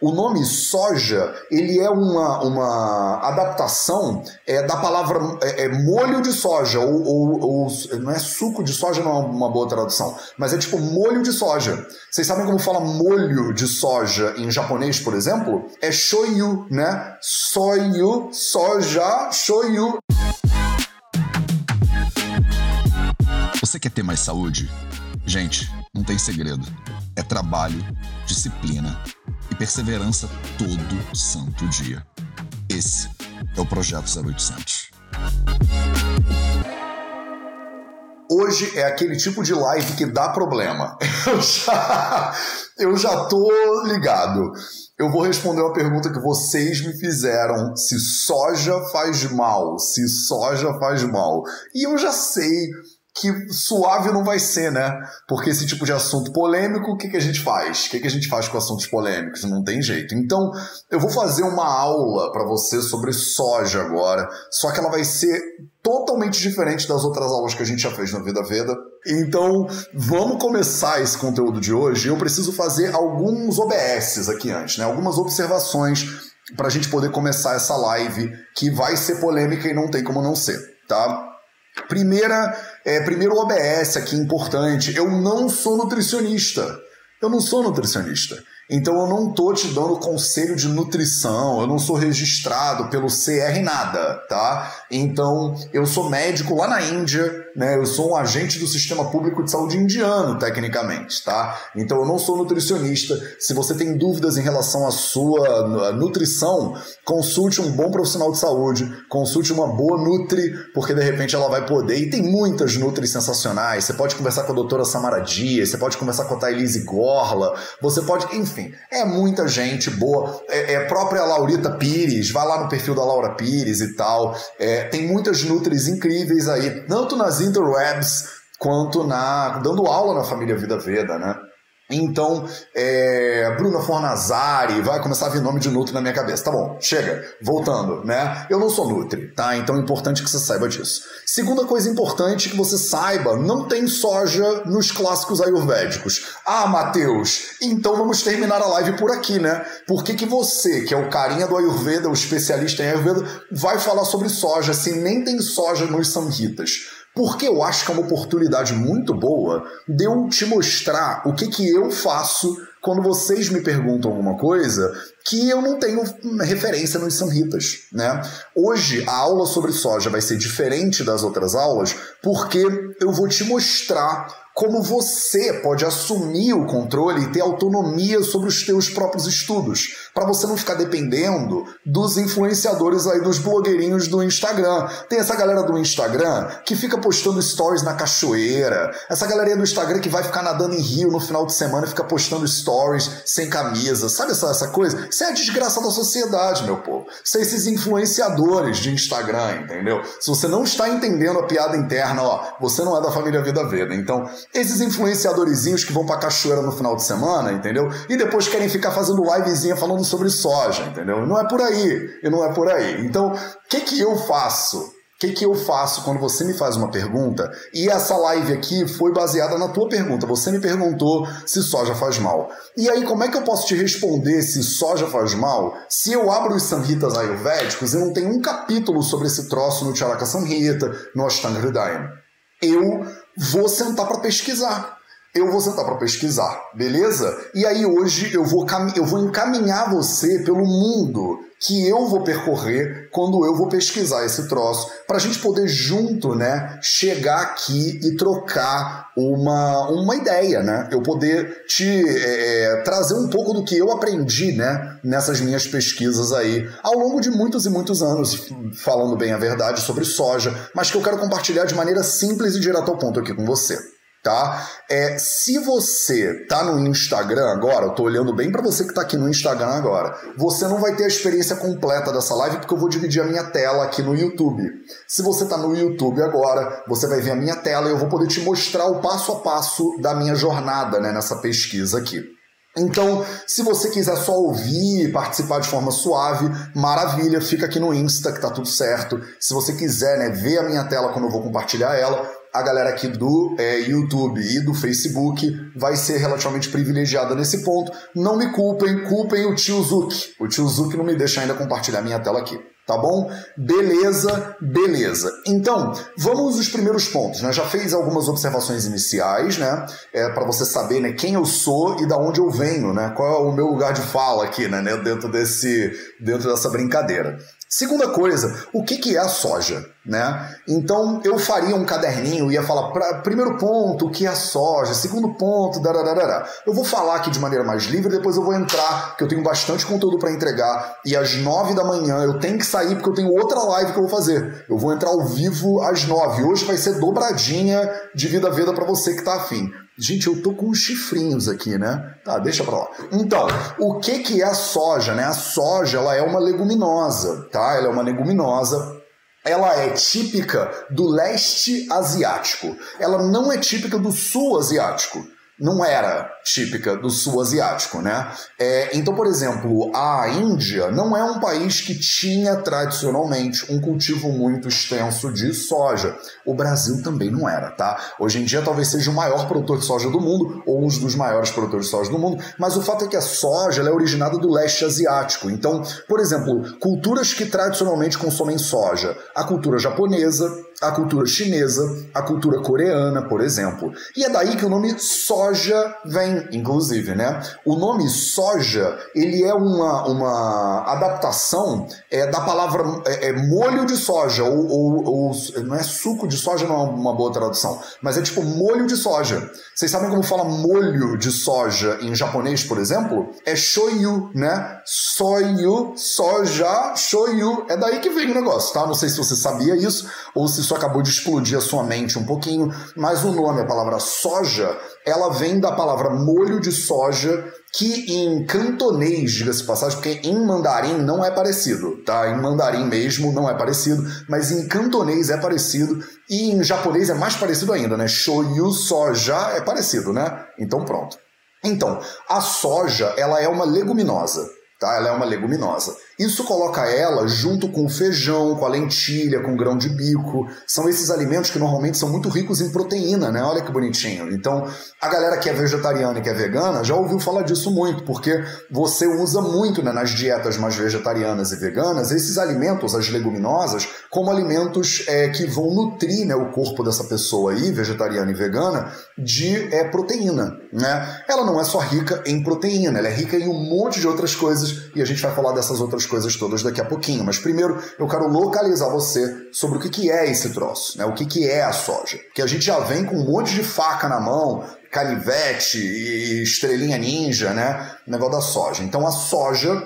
O nome soja, ele é uma, uma adaptação é, da palavra é, é molho de soja, ou, ou, ou, não é suco de soja, não é uma boa tradução, mas é tipo molho de soja. Vocês sabem como fala molho de soja em japonês, por exemplo? É shoyu, né? Soyu, soja, shoyu. Você quer ter mais saúde? Gente, não tem segredo. É trabalho, disciplina e perseverança todo santo dia. Esse é o Projeto 0800. Hoje é aquele tipo de live que dá problema. Eu já, eu já tô ligado. Eu vou responder uma pergunta que vocês me fizeram: se soja faz mal, se soja faz mal. E eu já sei que suave não vai ser, né? Porque esse tipo de assunto polêmico, o que, que a gente faz? O que, que a gente faz com assuntos polêmicos? Não tem jeito. Então, eu vou fazer uma aula para você sobre soja agora, só que ela vai ser totalmente diferente das outras aulas que a gente já fez na Vida Veda. Então, vamos começar esse conteúdo de hoje. Eu preciso fazer alguns OBSs aqui antes, né? Algumas observações para a gente poder começar essa live que vai ser polêmica e não tem como não ser, tá? Primeira, é, primeiro OBS aqui importante. Eu não sou nutricionista. Eu não sou nutricionista. Então eu não tô te dando conselho de nutrição, eu não sou registrado pelo CR nada, tá? Então eu sou médico lá na Índia, né? Eu sou um agente do sistema público de saúde indiano, tecnicamente, tá? Então eu não sou nutricionista. Se você tem dúvidas em relação à sua nutrição, consulte um bom profissional de saúde, consulte uma boa Nutri, porque de repente ela vai poder. E tem muitas Nutri sensacionais. Você pode conversar com a doutora Samara Dias, você pode conversar com a Thailise Gorla, você pode, enfim é muita gente boa. É, é própria Laurita Pires, vai lá no perfil da Laura Pires e tal. É, tem muitas Nutris incríveis aí, tanto nas interwebs quanto na dando aula na família Vida Veda, né? Então, é, Bruna Fornazari, vai começar a vir nome de Nutri na minha cabeça. Tá bom, chega. Voltando, né? Eu não sou Nutri, tá? Então é importante que você saiba disso. Segunda coisa importante que você saiba, não tem soja nos clássicos ayurvédicos. Ah, Matheus, então vamos terminar a live por aqui, né? Por que, que você, que é o carinha do Ayurveda, o especialista em Ayurveda, vai falar sobre soja se nem tem soja nos samhitas? Porque eu acho que é uma oportunidade muito boa de eu te mostrar o que, que eu faço quando vocês me perguntam alguma coisa que eu não tenho referência nos samhitas, né? Hoje a aula sobre soja vai ser diferente das outras aulas porque eu vou te mostrar como você pode assumir o controle e ter autonomia sobre os teus próprios estudos, para você não ficar dependendo dos influenciadores aí dos blogueirinhos do Instagram. Tem essa galera do Instagram que fica postando stories na cachoeira, essa galerinha do Instagram que vai ficar nadando em rio no final de semana e fica postando stories sem camisa, sabe essa, essa coisa? Isso é a desgraça da sociedade, meu povo. São esses influenciadores de Instagram, entendeu? Se você não está entendendo a piada interna, ó, você não é da família Vida Veda. Então, esses influenciadorzinhos que vão pra cachoeira no final de semana, entendeu? E depois querem ficar fazendo livezinha falando sobre soja, entendeu? Não é por aí, e não é por aí. Então, o que que eu faço? O que, que eu faço quando você me faz uma pergunta? E essa live aqui foi baseada na tua pergunta. Você me perguntou se soja faz mal. E aí, como é que eu posso te responder se soja faz mal se eu abro os Samhitas ayurvédicos e não tem um capítulo sobre esse troço no Charaka Samhita, no Ashtanga? Eu vou sentar para pesquisar. Eu vou sentar para pesquisar, beleza? E aí hoje eu vou, eu vou encaminhar você pelo mundo que eu vou percorrer quando eu vou pesquisar esse troço, para a gente poder junto, né, chegar aqui e trocar uma, uma ideia, né? Eu poder te é, é, trazer um pouco do que eu aprendi, né, nessas minhas pesquisas aí, ao longo de muitos e muitos anos, falando bem a verdade sobre soja, mas que eu quero compartilhar de maneira simples e direto ao ponto aqui com você tá? É, se você tá no Instagram agora, eu tô olhando bem para você que tá aqui no Instagram agora, você não vai ter a experiência completa dessa live porque eu vou dividir a minha tela aqui no YouTube. Se você tá no YouTube agora, você vai ver a minha tela e eu vou poder te mostrar o passo a passo da minha jornada, né, nessa pesquisa aqui. Então, se você quiser só ouvir e participar de forma suave, maravilha, fica aqui no Insta que tá tudo certo. Se você quiser, né, ver a minha tela quando eu vou compartilhar ela, a galera aqui do é, YouTube e do Facebook vai ser relativamente privilegiada nesse ponto. Não me culpem, culpem o tio Zuki. O tio Zuki não me deixa ainda compartilhar minha tela aqui. Tá bom? Beleza, beleza. Então, vamos aos primeiros pontos. Né? Já fez algumas observações iniciais, né? É, para você saber né, quem eu sou e da onde eu venho, né? Qual é o meu lugar de fala aqui, né? Dentro, desse, dentro dessa brincadeira. Segunda coisa, o que, que é a soja? Né? Então eu faria um caderninho, ia falar, pra, primeiro ponto, o que é a soja, segundo ponto, dararara. Eu vou falar aqui de maneira mais livre, depois eu vou entrar, que eu tenho bastante conteúdo para entregar, e às nove da manhã eu tenho que sair porque eu tenho outra live que eu vou fazer. Eu vou entrar ao vivo às nove. Hoje vai ser dobradinha de vida veda para você que tá afim. Gente, eu tô com uns chifrinhos aqui, né? Tá, deixa pra lá. Então, o que que é a soja, né? A soja, ela é uma leguminosa, tá? Ela é uma leguminosa ela é típica do leste asiático. Ela não é típica do sul asiático não era típica do sul asiático, né? É, então, por exemplo, a Índia não é um país que tinha tradicionalmente um cultivo muito extenso de soja. O Brasil também não era, tá? Hoje em dia talvez seja o maior produtor de soja do mundo ou um dos maiores produtores de soja do mundo, mas o fato é que a soja é originada do leste asiático. Então, por exemplo, culturas que tradicionalmente consomem soja, a cultura japonesa, a cultura chinesa, a cultura coreana, por exemplo. E é daí que o nome soja vem, inclusive, né? O nome soja, ele é uma, uma adaptação é, da palavra é, é molho de soja, ou, ou, ou, não é suco de soja, não é uma boa tradução, mas é tipo molho de soja. Vocês sabem como fala molho de soja em japonês, por exemplo? É shoyu, né? Soyu, soja, shoyu. É daí que vem o negócio, tá? Não sei se você sabia isso ou se isso acabou de explodir a sua mente um pouquinho, mas o nome, a palavra soja, ela vem da palavra molho de soja, que em cantonês, diga-se passagem, porque em mandarim não é parecido, tá? Em mandarim mesmo não é parecido, mas em cantonês é parecido e em japonês é mais parecido ainda, né? Shoyu soja é parecido, né? Então pronto. Então, a soja, ela é uma leguminosa, tá? Ela é uma leguminosa. Isso coloca ela junto com o feijão, com a lentilha, com o grão de bico. São esses alimentos que normalmente são muito ricos em proteína, né? Olha que bonitinho. Então, a galera que é vegetariana e que é vegana já ouviu falar disso muito, porque você usa muito né, nas dietas mais vegetarianas e veganas esses alimentos, as leguminosas, como alimentos é, que vão nutrir né, o corpo dessa pessoa aí, vegetariana e vegana, de é, proteína. Né? Ela não é só rica em proteína, ela é rica em um monte de outras coisas e a gente vai falar dessas outras essas coisas todas daqui a pouquinho. Mas primeiro eu quero localizar você sobre o que, que é esse troço, né? o que, que é a soja. Porque a gente já vem com um monte de faca na mão, canivete e estrelinha ninja, né? O negócio da soja. Então a soja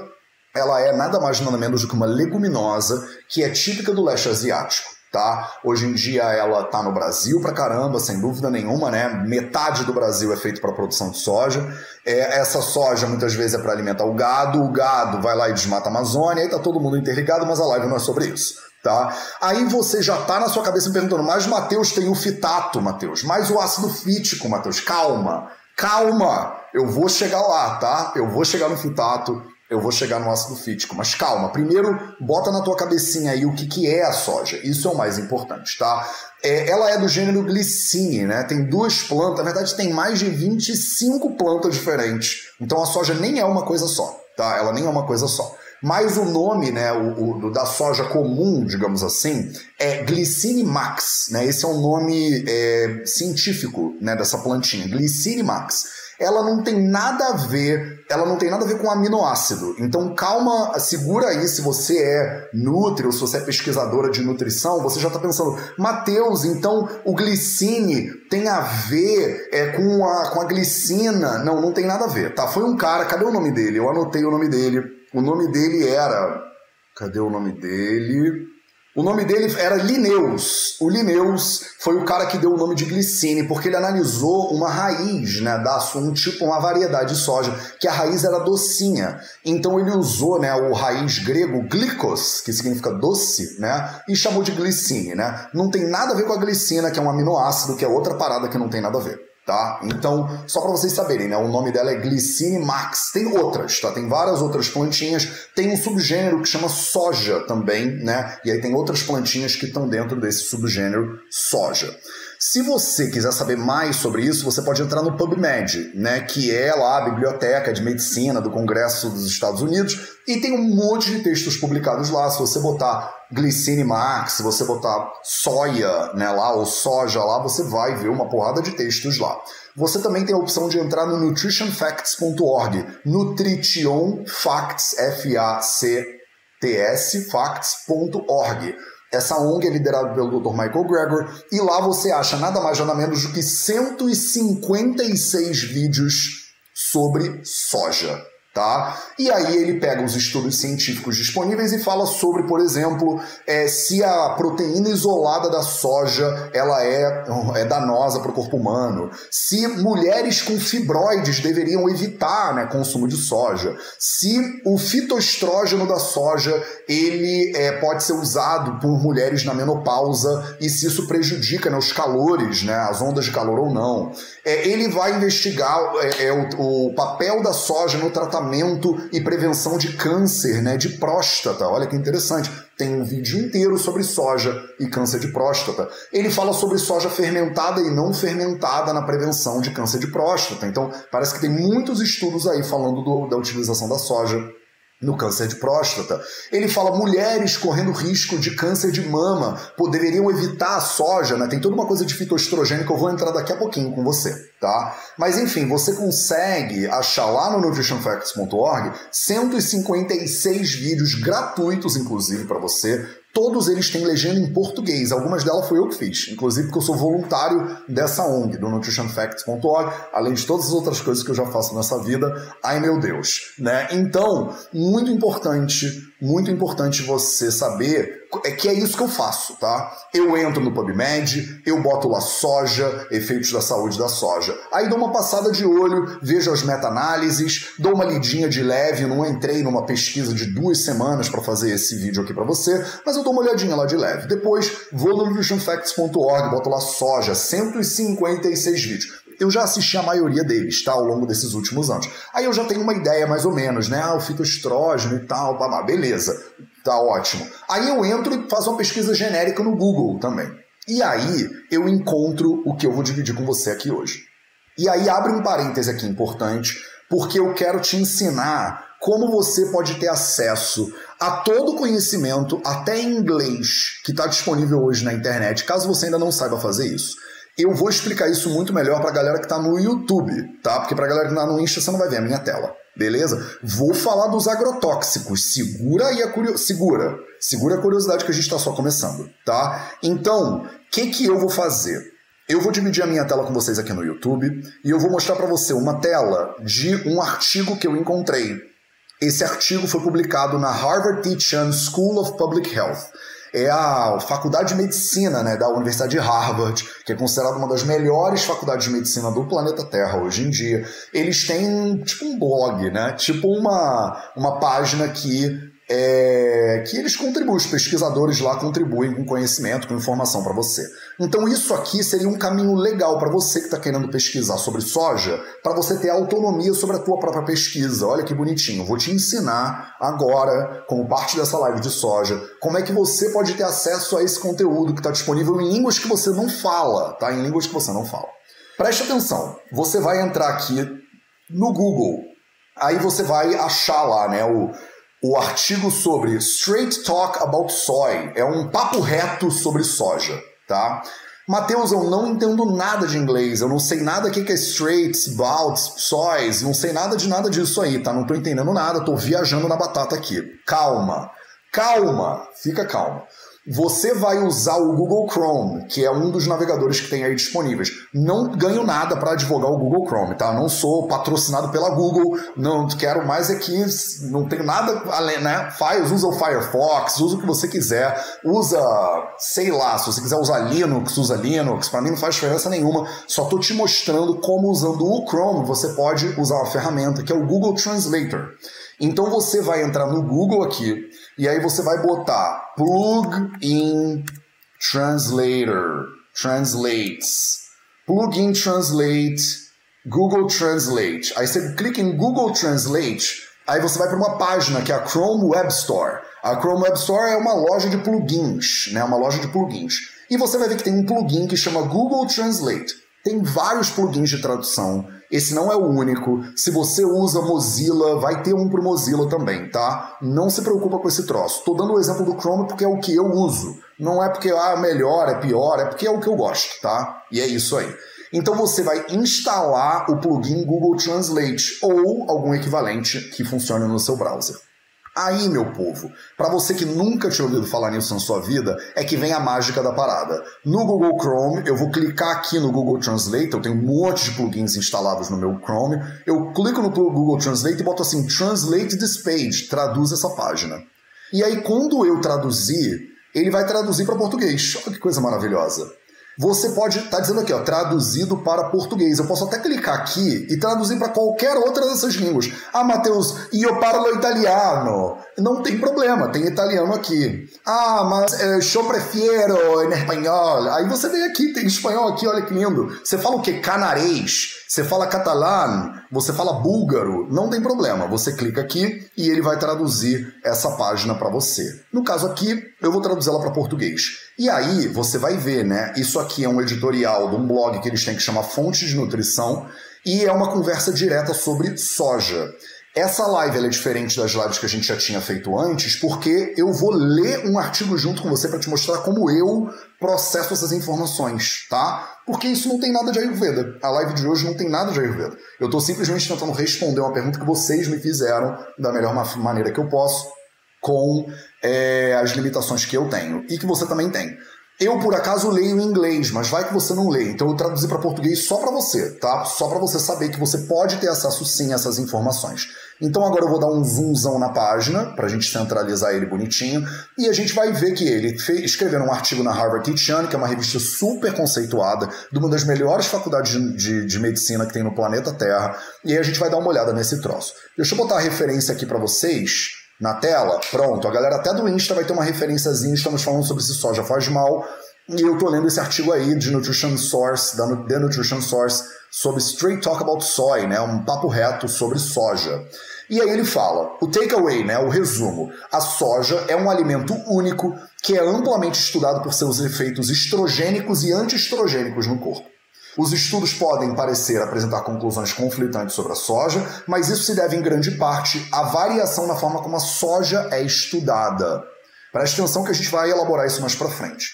ela é nada mais nada menos do que uma leguminosa que é típica do leste asiático tá? Hoje em dia ela tá no Brasil pra caramba, sem dúvida nenhuma, né? Metade do Brasil é feito para produção de soja. É, essa soja muitas vezes é para alimentar o gado, o gado vai lá e desmata a Amazônia, aí tá todo mundo interligado, mas a live não é sobre isso. Tá? Aí você já tá na sua cabeça perguntando, mas Mateus tem o fitato, Mateus, mas o ácido fítico, Mateus, calma, calma, eu vou chegar lá, tá? Eu vou chegar no fitato, eu vou chegar no ácido fítico. Mas calma, primeiro bota na tua cabecinha aí o que, que é a soja. Isso é o mais importante, tá? É, ela é do gênero Glycine, né? Tem duas plantas, na verdade tem mais de 25 plantas diferentes. Então a soja nem é uma coisa só, tá? Ela nem é uma coisa só. Mas o nome né, o, o da soja comum, digamos assim, é Glycine max. Né? Esse é o nome é, científico né, dessa plantinha, Glycine max ela não tem nada a ver, ela não tem nada a ver com aminoácido. Então calma, segura aí se você é nutri ou se você é pesquisadora de nutrição, você já está pensando, Mateus, então o glicine tem a ver é, com, a, com a glicina? Não, não tem nada a ver, tá? Foi um cara, cadê o nome dele? Eu anotei o nome dele. O nome dele era. Cadê o nome dele? O nome dele era Linneus. O Linneus foi o cara que deu o nome de glicine, porque ele analisou uma raiz, né, da um tipo, uma variedade de soja, que a raiz era docinha. Então ele usou, né, o raiz grego glicos, que significa doce, né, e chamou de glicine, né? Não tem nada a ver com a glicina, que é um aminoácido, que é outra parada que não tem nada a ver tá? Então, só para vocês saberem, né? O nome dela é Glycine max. Tem outras, tá? Tem várias outras plantinhas. Tem um subgênero que chama soja também, né? E aí tem outras plantinhas que estão dentro desse subgênero soja. Se você quiser saber mais sobre isso, você pode entrar no PubMed, né, que é lá a biblioteca de medicina do Congresso dos Estados Unidos, e tem um monte de textos publicados lá. Se você botar Glycine Max, se você botar soia né, lá, ou soja lá, você vai ver uma porrada de textos lá. Você também tem a opção de entrar no nutritionfacts.org, nutritionfacts, F-A-C-T-S, facts.org. Essa ONG é liderada pelo Dr. Michael Greger e lá você acha nada mais nada menos do que 156 vídeos sobre soja tá? E aí ele pega os estudos científicos disponíveis e fala sobre, por exemplo, é, se a proteína isolada da soja ela é, é danosa para o corpo humano, se mulheres com fibroides deveriam evitar né, consumo de soja, se o fitoestrógeno da soja ele é, pode ser usado por mulheres na menopausa e se isso prejudica né, os calores, né, as ondas de calor ou não. É, ele vai investigar é, é o, o papel da soja no tratamento e prevenção de câncer, né, de próstata. Olha que interessante. Tem um vídeo inteiro sobre soja e câncer de próstata. Ele fala sobre soja fermentada e não fermentada na prevenção de câncer de próstata. Então, parece que tem muitos estudos aí falando do, da utilização da soja no câncer de próstata. Ele fala mulheres correndo risco de câncer de mama poderiam evitar a soja, né? Tem toda uma coisa de fitoestrogênio que eu vou entrar daqui a pouquinho com você, tá? Mas enfim, você consegue achar lá no nutritionfacts.org 156 vídeos gratuitos inclusive para você Todos eles têm legenda em português. Algumas delas fui eu que fiz, inclusive porque eu sou voluntário dessa ONG, do nutritionfacts.org, além de todas as outras coisas que eu já faço nessa vida. Ai meu Deus, né? Então, muito importante, muito importante você saber é que é isso que eu faço, tá? Eu entro no PubMed, eu boto lá soja, efeitos da saúde da soja. Aí dou uma passada de olho, vejo as meta-análises, dou uma lidinha de leve, não entrei numa pesquisa de duas semanas para fazer esse vídeo aqui para você, mas eu dou uma olhadinha lá de leve. Depois vou no nutritionfacts.org, boto lá soja, 156 vídeos eu já assisti a maioria deles, tá? Ao longo desses últimos anos. Aí eu já tenho uma ideia mais ou menos, né? Ah, o fitoestrógeno e tal, babá, beleza. Tá ótimo. Aí eu entro e faço uma pesquisa genérica no Google também. E aí eu encontro o que eu vou dividir com você aqui hoje. E aí abre um parêntese aqui importante, porque eu quero te ensinar como você pode ter acesso a todo o conhecimento, até em inglês, que está disponível hoje na internet, caso você ainda não saiba fazer isso. Eu vou explicar isso muito melhor para a galera que está no YouTube, tá? Porque para a galera que está no Insta você não vai ver a minha tela. Beleza? Vou falar dos agrotóxicos. Segura aí a curiosidade. Segura. Segura a curiosidade que a gente está só começando, tá? Então, o que, que eu vou fazer? Eu vou dividir a minha tela com vocês aqui no YouTube e eu vou mostrar para você uma tela de um artigo que eu encontrei. Esse artigo foi publicado na Harvard T. Chan School of Public Health é a Faculdade de Medicina né, da Universidade de Harvard, que é considerada uma das melhores faculdades de medicina do planeta Terra hoje em dia. Eles têm tipo um blog, né? Tipo uma, uma página que é, que eles contribuem, os pesquisadores lá contribuem com conhecimento, com informação para você. Então isso aqui seria um caminho legal para você que está querendo pesquisar sobre soja, para você ter autonomia sobre a tua própria pesquisa. Olha que bonitinho. Vou te ensinar agora, como parte dessa live de soja, como é que você pode ter acesso a esse conteúdo que está disponível em línguas que você não fala, tá? Em línguas que você não fala. Preste atenção. Você vai entrar aqui no Google. Aí você vai achar lá, né, o o artigo sobre Straight Talk About Soy. É um papo reto sobre soja, tá? Mateus, eu não entendo nada de inglês, eu não sei nada o que é straight, about, sois, não sei nada de nada disso aí, tá? Não tô entendendo nada, tô viajando na batata aqui. Calma, calma, fica calma você vai usar o Google Chrome, que é um dos navegadores que tem aí disponíveis. Não ganho nada para advogar o Google Chrome, tá? Não sou patrocinado pela Google, não quero mais aqui, não tenho nada além, né? Usa o Firefox, usa o que você quiser, usa, sei lá, se você quiser usar Linux, usa Linux, para mim não faz diferença nenhuma. Só tô te mostrando como usando o Chrome você pode usar uma ferramenta que é o Google Translator. Então você vai entrar no Google aqui e aí você vai botar plugin translator, translates, plugin translate, Google Translate. Aí você clica em Google Translate, aí você vai para uma página que é a Chrome Web Store. A Chrome Web Store é uma loja de plugins, né? Uma loja de plugins. E você vai ver que tem um plugin que chama Google Translate. Tem vários plugins de tradução. Esse não é o único. Se você usa Mozilla, vai ter um pro Mozilla também, tá? Não se preocupa com esse troço. Tô dando o exemplo do Chrome porque é o que eu uso. Não é porque ah, é melhor, é pior, é porque é o que eu gosto, tá? E é isso aí. Então você vai instalar o plugin Google Translate ou algum equivalente que funcione no seu browser. Aí, meu povo, para você que nunca tinha ouvido falar nisso na sua vida, é que vem a mágica da parada. No Google Chrome, eu vou clicar aqui no Google Translate, eu tenho um monte de plugins instalados no meu Chrome. Eu clico no Google Translate e boto assim: Translate this page, traduz essa página. E aí, quando eu traduzir, ele vai traduzir para português. Olha que coisa maravilhosa. Você pode estar tá dizendo aqui, ó, traduzido para português. Eu posso até clicar aqui e traduzir para qualquer outra dessas línguas. Ah, Matheus, io parlo italiano. Não tem problema, tem italiano aqui. Ah, mas eh, eu prefiro em espanhol. Aí você vem aqui, tem espanhol aqui, olha que lindo. Você fala o que? Canarês. Você fala catalão, você fala búlgaro, não tem problema. Você clica aqui e ele vai traduzir essa página para você. No caso aqui, eu vou traduzir ela para português. E aí você vai ver, né? Isso aqui é um editorial de um blog que eles têm que chamar Fontes de Nutrição e é uma conversa direta sobre soja. Essa live é diferente das lives que a gente já tinha feito antes, porque eu vou ler um artigo junto com você para te mostrar como eu processo essas informações, tá? Porque isso não tem nada de Ayurveda. A live de hoje não tem nada de Ayurveda. Eu estou simplesmente tentando responder uma pergunta que vocês me fizeram da melhor maneira que eu posso, com é, as limitações que eu tenho e que você também tem. Eu, por acaso, leio em inglês, mas vai que você não lê. Então eu traduzi para português só para você, tá? Só para você saber que você pode ter acesso sim a essas informações. Então agora eu vou dar um zoomzão na página, para a gente centralizar ele bonitinho, e a gente vai ver que ele fez, escreveu um artigo na Harvard Teacher, que é uma revista super conceituada, de uma das melhores faculdades de, de, de medicina que tem no planeta Terra, e aí a gente vai dar uma olhada nesse troço. Deixa eu botar a referência aqui para vocês, na tela, pronto, a galera até do Insta vai ter uma referenciazinha, estamos falando sobre se soja faz mal, e eu tô lendo esse artigo aí de Nutrition Source, da The Nutrition Source, sobre Straight Talk About Soy, né, um papo reto sobre soja. E aí ele fala, o takeaway, né, o resumo, a soja é um alimento único que é amplamente estudado por seus efeitos estrogênicos e antiestrogênicos no corpo. Os estudos podem parecer apresentar conclusões conflitantes sobre a soja, mas isso se deve em grande parte à variação na forma como a soja é estudada. Preste atenção que a gente vai elaborar isso mais para frente.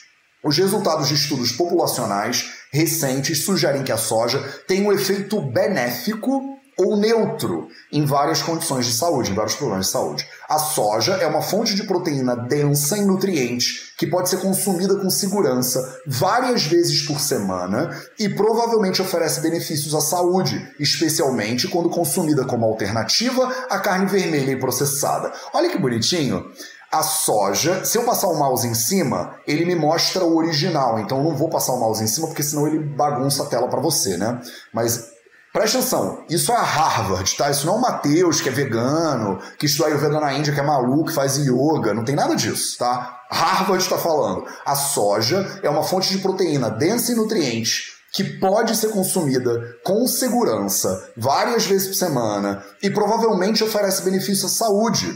Os resultados de estudos populacionais recentes sugerem que a soja tem um efeito benéfico ou neutro em várias condições de saúde, em vários problemas de saúde. A soja é uma fonte de proteína densa em nutrientes que pode ser consumida com segurança várias vezes por semana e provavelmente oferece benefícios à saúde, especialmente quando consumida como alternativa à carne vermelha e processada. Olha que bonitinho a soja, se eu passar o mouse em cima, ele me mostra o original. Então eu não vou passar o mouse em cima porque senão ele bagunça a tela para você, né? Mas Presta atenção, isso é Harvard, tá? Isso não é o Matheus, que é vegano, que estuda Ayurveda na Índia, que é maluco, que faz yoga, não tem nada disso, tá? Harvard está falando. A soja é uma fonte de proteína densa em nutrientes que pode ser consumida com segurança várias vezes por semana e provavelmente oferece benefício à saúde,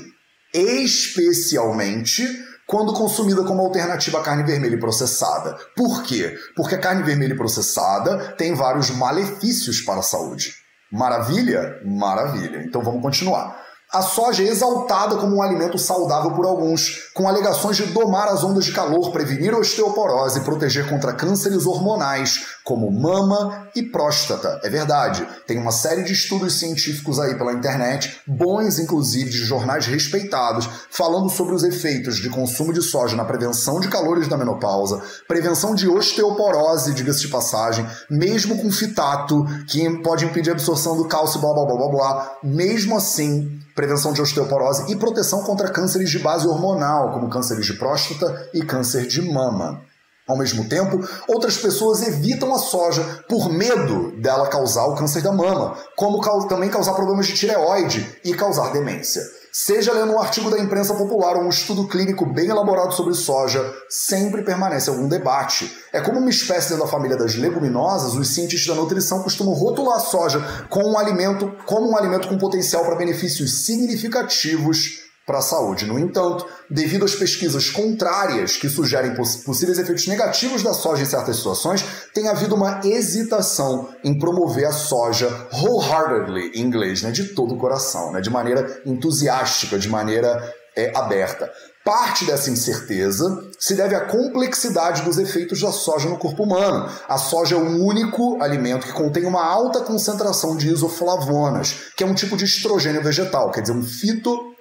especialmente quando consumida como alternativa à carne vermelha processada. Por quê? Porque a carne vermelha processada tem vários malefícios para a saúde. Maravilha? Maravilha. Então vamos continuar. A soja é exaltada como um alimento saudável por alguns, com alegações de domar as ondas de calor, prevenir osteoporose e proteger contra cânceres hormonais, como mama e próstata. É verdade, tem uma série de estudos científicos aí pela internet, bons inclusive de jornais respeitados, falando sobre os efeitos de consumo de soja na prevenção de calores da menopausa, prevenção de osteoporose, diga-se de passagem, mesmo com fitato, que pode impedir a absorção do cálcio, blá blá blá blá blá. Mesmo assim, prevenção de osteoporose e proteção contra cânceres de base hormonal, como cânceres de próstata e câncer de mama. Ao mesmo tempo, outras pessoas evitam a soja por medo dela causar o câncer da mama, como também causar problemas de tireoide e causar demência. Seja lendo um artigo da imprensa popular ou um estudo clínico bem elaborado sobre soja, sempre permanece algum debate. É como uma espécie da família das leguminosas, os cientistas da nutrição costumam rotular a soja como um alimento, como um alimento com potencial para benefícios significativos para a saúde. No entanto, devido às pesquisas contrárias que sugerem poss possíveis efeitos negativos da soja em certas situações, tem havido uma hesitação em promover a soja wholeheartedly, em inglês, né, de todo o coração, né, de maneira entusiástica, de maneira é, aberta. Parte dessa incerteza se deve à complexidade dos efeitos da soja no corpo humano. A soja é o único alimento que contém uma alta concentração de isoflavonas, que é um tipo de estrogênio vegetal, quer dizer, um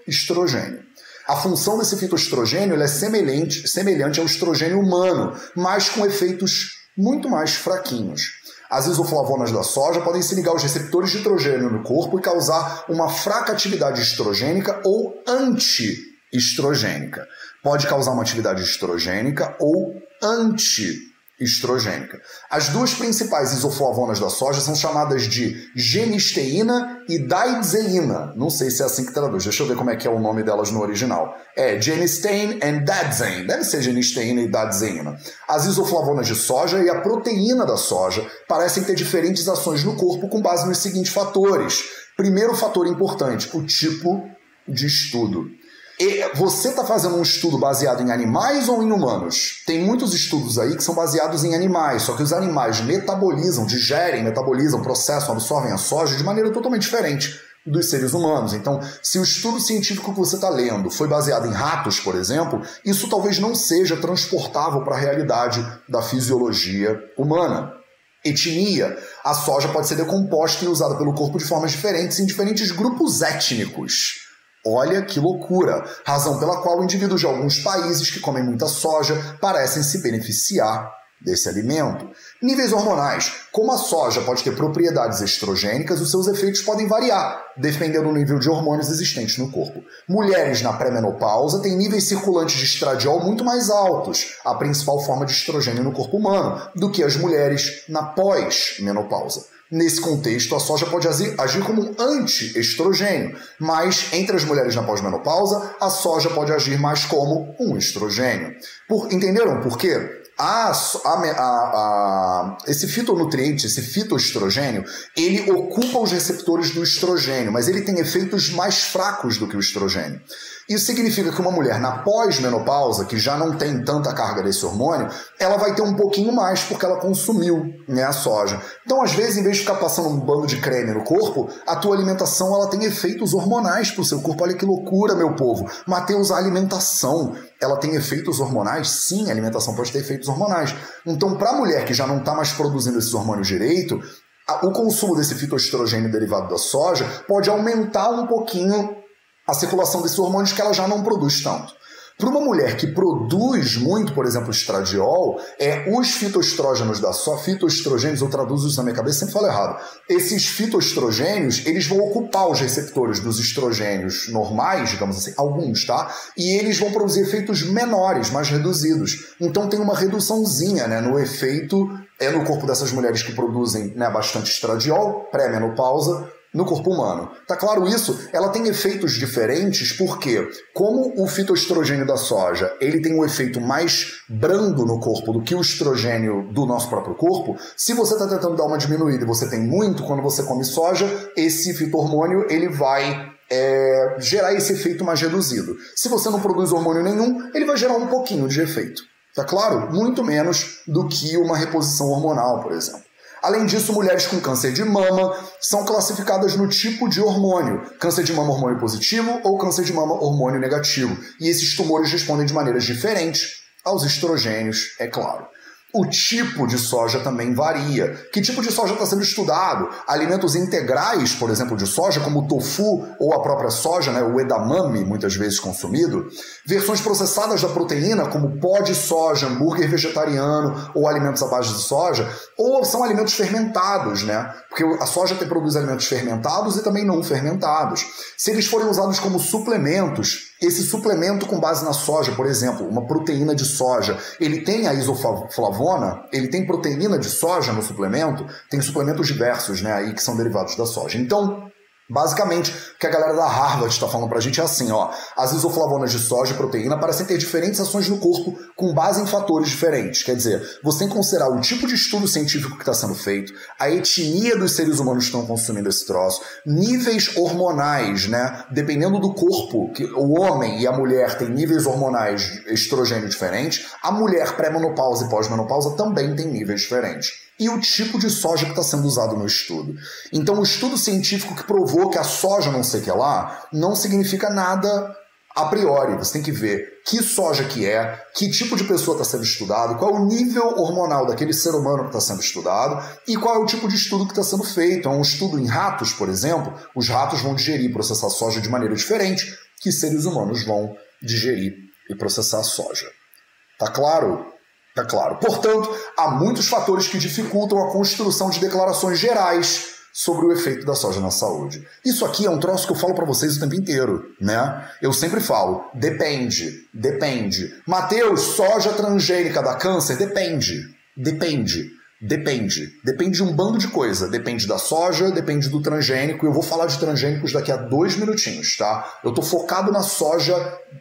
fitoestrogênio. A função desse fitoestrogênio é semelhante, semelhante ao estrogênio humano, mas com efeitos muito mais fraquinhos. As isoflavonas da soja podem se ligar aos receptores de estrogênio no corpo e causar uma fraca atividade estrogênica ou anti estrogênica. Pode causar uma atividade estrogênica ou anti-estrogênica. As duas principais isoflavonas da soja são chamadas de genisteína e daidzeína. Não sei se é assim que traduz. Deixa eu ver como é que é o nome delas no original. É genistein and dadzein. Deve ser genisteína e dadzeína. As isoflavonas de soja e a proteína da soja parecem ter diferentes ações no corpo com base nos seguintes fatores. Primeiro fator importante, o tipo de estudo. Você está fazendo um estudo baseado em animais ou em humanos? Tem muitos estudos aí que são baseados em animais, só que os animais metabolizam, digerem, metabolizam, processam, absorvem a soja de maneira totalmente diferente dos seres humanos. Então, se o estudo científico que você está lendo foi baseado em ratos, por exemplo, isso talvez não seja transportável para a realidade da fisiologia humana. Etnia. A soja pode ser decomposta e usada pelo corpo de formas diferentes em diferentes grupos étnicos. Olha que loucura! Razão pela qual indivíduos de alguns países que comem muita soja parecem se beneficiar desse alimento. Níveis hormonais. Como a soja pode ter propriedades estrogênicas, os seus efeitos podem variar, dependendo do nível de hormônios existentes no corpo. Mulheres na pré-menopausa têm níveis circulantes de estradiol muito mais altos, a principal forma de estrogênio no corpo humano, do que as mulheres na pós-menopausa. Nesse contexto, a soja pode agir como um anti-estrogênio, mas entre as mulheres na pós-menopausa, a soja pode agir mais como um estrogênio. Por, entenderam por quê? A, a, a, esse fitonutriente, esse fitoestrogênio, ele ocupa os receptores do estrogênio, mas ele tem efeitos mais fracos do que o estrogênio. Isso significa que uma mulher na pós-menopausa, que já não tem tanta carga desse hormônio, ela vai ter um pouquinho mais porque ela consumiu né, a soja. Então, às vezes, em vez de ficar passando um bando de creme no corpo, a tua alimentação ela tem efeitos hormonais para o seu corpo. Olha que loucura, meu povo. Mateus, a alimentação ela tem efeitos hormonais? Sim, a alimentação pode ter efeitos hormonais. Então, para a mulher que já não está mais produzindo esses hormônios direito, o consumo desse fitoestrogênio derivado da soja pode aumentar um pouquinho a circulação desses hormônios que ela já não produz tanto. Para uma mulher que produz muito, por exemplo, estradiol, é os fitoestrógenos da só fitoestrogênios, eu traduzo isso na minha cabeça, sempre falo errado. Esses fitoestrogênios, eles vão ocupar os receptores dos estrogênios normais, digamos assim, alguns, tá? E eles vão produzir efeitos menores, mais reduzidos. Então tem uma reduçãozinha, né, no efeito é no corpo dessas mulheres que produzem né, bastante estradiol, pré-menopausa, no corpo humano. Tá claro isso? Ela tem efeitos diferentes porque, como o fitoestrogênio da soja, ele tem um efeito mais brando no corpo do que o estrogênio do nosso próprio corpo, se você está tentando dar uma diminuída e você tem muito, quando você come soja, esse fitohormônio ele vai é, gerar esse efeito mais reduzido. Se você não produz hormônio nenhum, ele vai gerar um pouquinho de efeito. Tá claro? Muito menos do que uma reposição hormonal, por exemplo. Além disso, mulheres com câncer de mama são classificadas no tipo de hormônio: câncer de mama hormônio positivo ou câncer de mama hormônio negativo. E esses tumores respondem de maneiras diferentes aos estrogênios, é claro. O tipo de soja também varia. Que tipo de soja está sendo estudado? Alimentos integrais, por exemplo, de soja, como o tofu ou a própria soja, né, o edamame, muitas vezes consumido. Versões processadas da proteína, como pó de soja, hambúrguer vegetariano ou alimentos à base de soja. Ou são alimentos fermentados, né? Porque a soja produz alimentos fermentados e também não fermentados. Se eles forem usados como suplementos, esse suplemento com base na soja, por exemplo, uma proteína de soja, ele tem a isoflavona, ele tem proteína de soja no suplemento, tem suplementos diversos, né, aí que são derivados da soja. Então, Basicamente, o que a galera da Harvard está falando pra gente é assim, ó. As isoflavonas de soja e proteína parecem ter diferentes ações no corpo com base em fatores diferentes. Quer dizer, você tem que considerar o tipo de estudo científico que está sendo feito, a etnia dos seres humanos que estão consumindo esse troço, níveis hormonais, né? Dependendo do corpo, que o homem e a mulher têm níveis hormonais estrogênio diferentes, a mulher pré-menopausa e pós-menopausa também tem níveis diferentes e o tipo de soja que está sendo usado no estudo. Então, o estudo científico que provou que a soja não sei que lá não significa nada a priori. Você tem que ver que soja que é, que tipo de pessoa está sendo estudado, qual é o nível hormonal daquele ser humano que está sendo estudado e qual é o tipo de estudo que está sendo feito. É um estudo em ratos, por exemplo. Os ratos vão digerir e processar soja de maneira diferente que seres humanos vão digerir e processar soja. Tá claro? É claro. Portanto, há muitos fatores que dificultam a construção de declarações gerais sobre o efeito da soja na saúde. Isso aqui é um troço que eu falo para vocês o tempo inteiro, né? Eu sempre falo, depende, depende. Mateus, soja transgênica dá câncer? Depende, depende. Depende. Depende de um bando de coisa. Depende da soja, depende do transgênico. Eu vou falar de transgênicos daqui a dois minutinhos, tá? Eu tô focado na soja,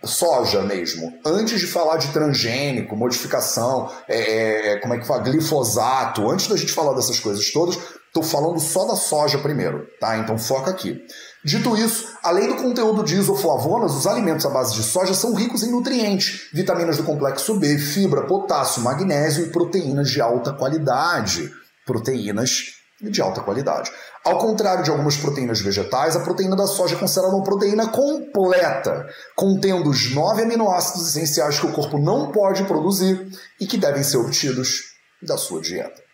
soja mesmo. Antes de falar de transgênico, modificação, é, é, é como é que fala? Glifosato. Antes da gente falar dessas coisas todas, tô falando só da soja primeiro, tá? Então foca aqui. Dito isso, além do conteúdo de isoflavonas, os alimentos à base de soja são ricos em nutrientes, vitaminas do complexo B, fibra, potássio, magnésio e proteínas de alta qualidade. Proteínas de alta qualidade. Ao contrário de algumas proteínas vegetais, a proteína da soja é considerada uma proteína completa, contendo os nove aminoácidos essenciais que o corpo não pode produzir e que devem ser obtidos da sua dieta.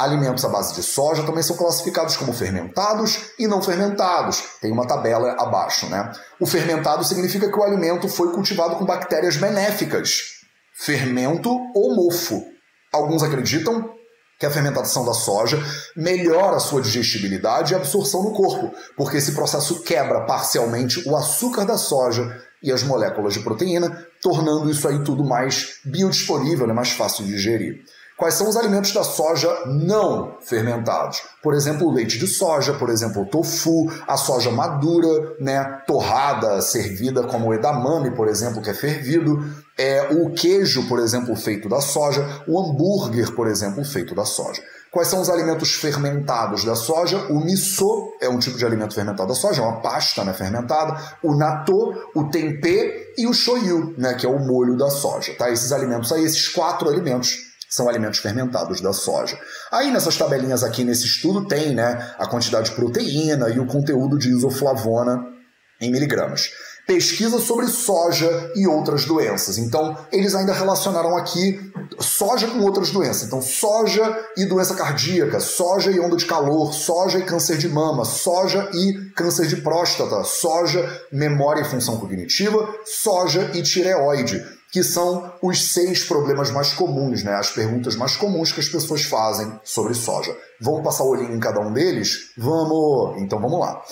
Alimentos à base de soja também são classificados como fermentados e não fermentados. Tem uma tabela abaixo, né? O fermentado significa que o alimento foi cultivado com bactérias benéficas. Fermento ou mofo. Alguns acreditam que a fermentação da soja melhora a sua digestibilidade e absorção no corpo, porque esse processo quebra parcialmente o açúcar da soja e as moléculas de proteína, tornando isso aí tudo mais biodisponível, né, mais fácil de digerir. Quais são os alimentos da soja não fermentados? Por exemplo, o leite de soja, por exemplo, o tofu, a soja madura, né, torrada, servida como edamame, por exemplo, que é fervido, é o queijo, por exemplo, feito da soja, o hambúrguer, por exemplo, feito da soja. Quais são os alimentos fermentados da soja? O miso é um tipo de alimento fermentado da soja, é uma pasta né, fermentada. O natto, o tempê e o shoyu, né, que é o molho da soja. Tá? Esses alimentos aí, esses quatro alimentos são alimentos fermentados da soja. Aí nessas tabelinhas aqui nesse estudo tem né, a quantidade de proteína e o conteúdo de isoflavona em miligramas. Pesquisa sobre soja e outras doenças. Então, eles ainda relacionaram aqui soja com outras doenças. Então, soja e doença cardíaca, soja e onda de calor, soja e câncer de mama, soja e câncer de próstata, soja, memória e função cognitiva, soja e tireoide que são os seis problemas mais comuns, né? as perguntas mais comuns que as pessoas fazem sobre soja. Vamos passar o olhinho em cada um deles? Vamos! Então vamos lá.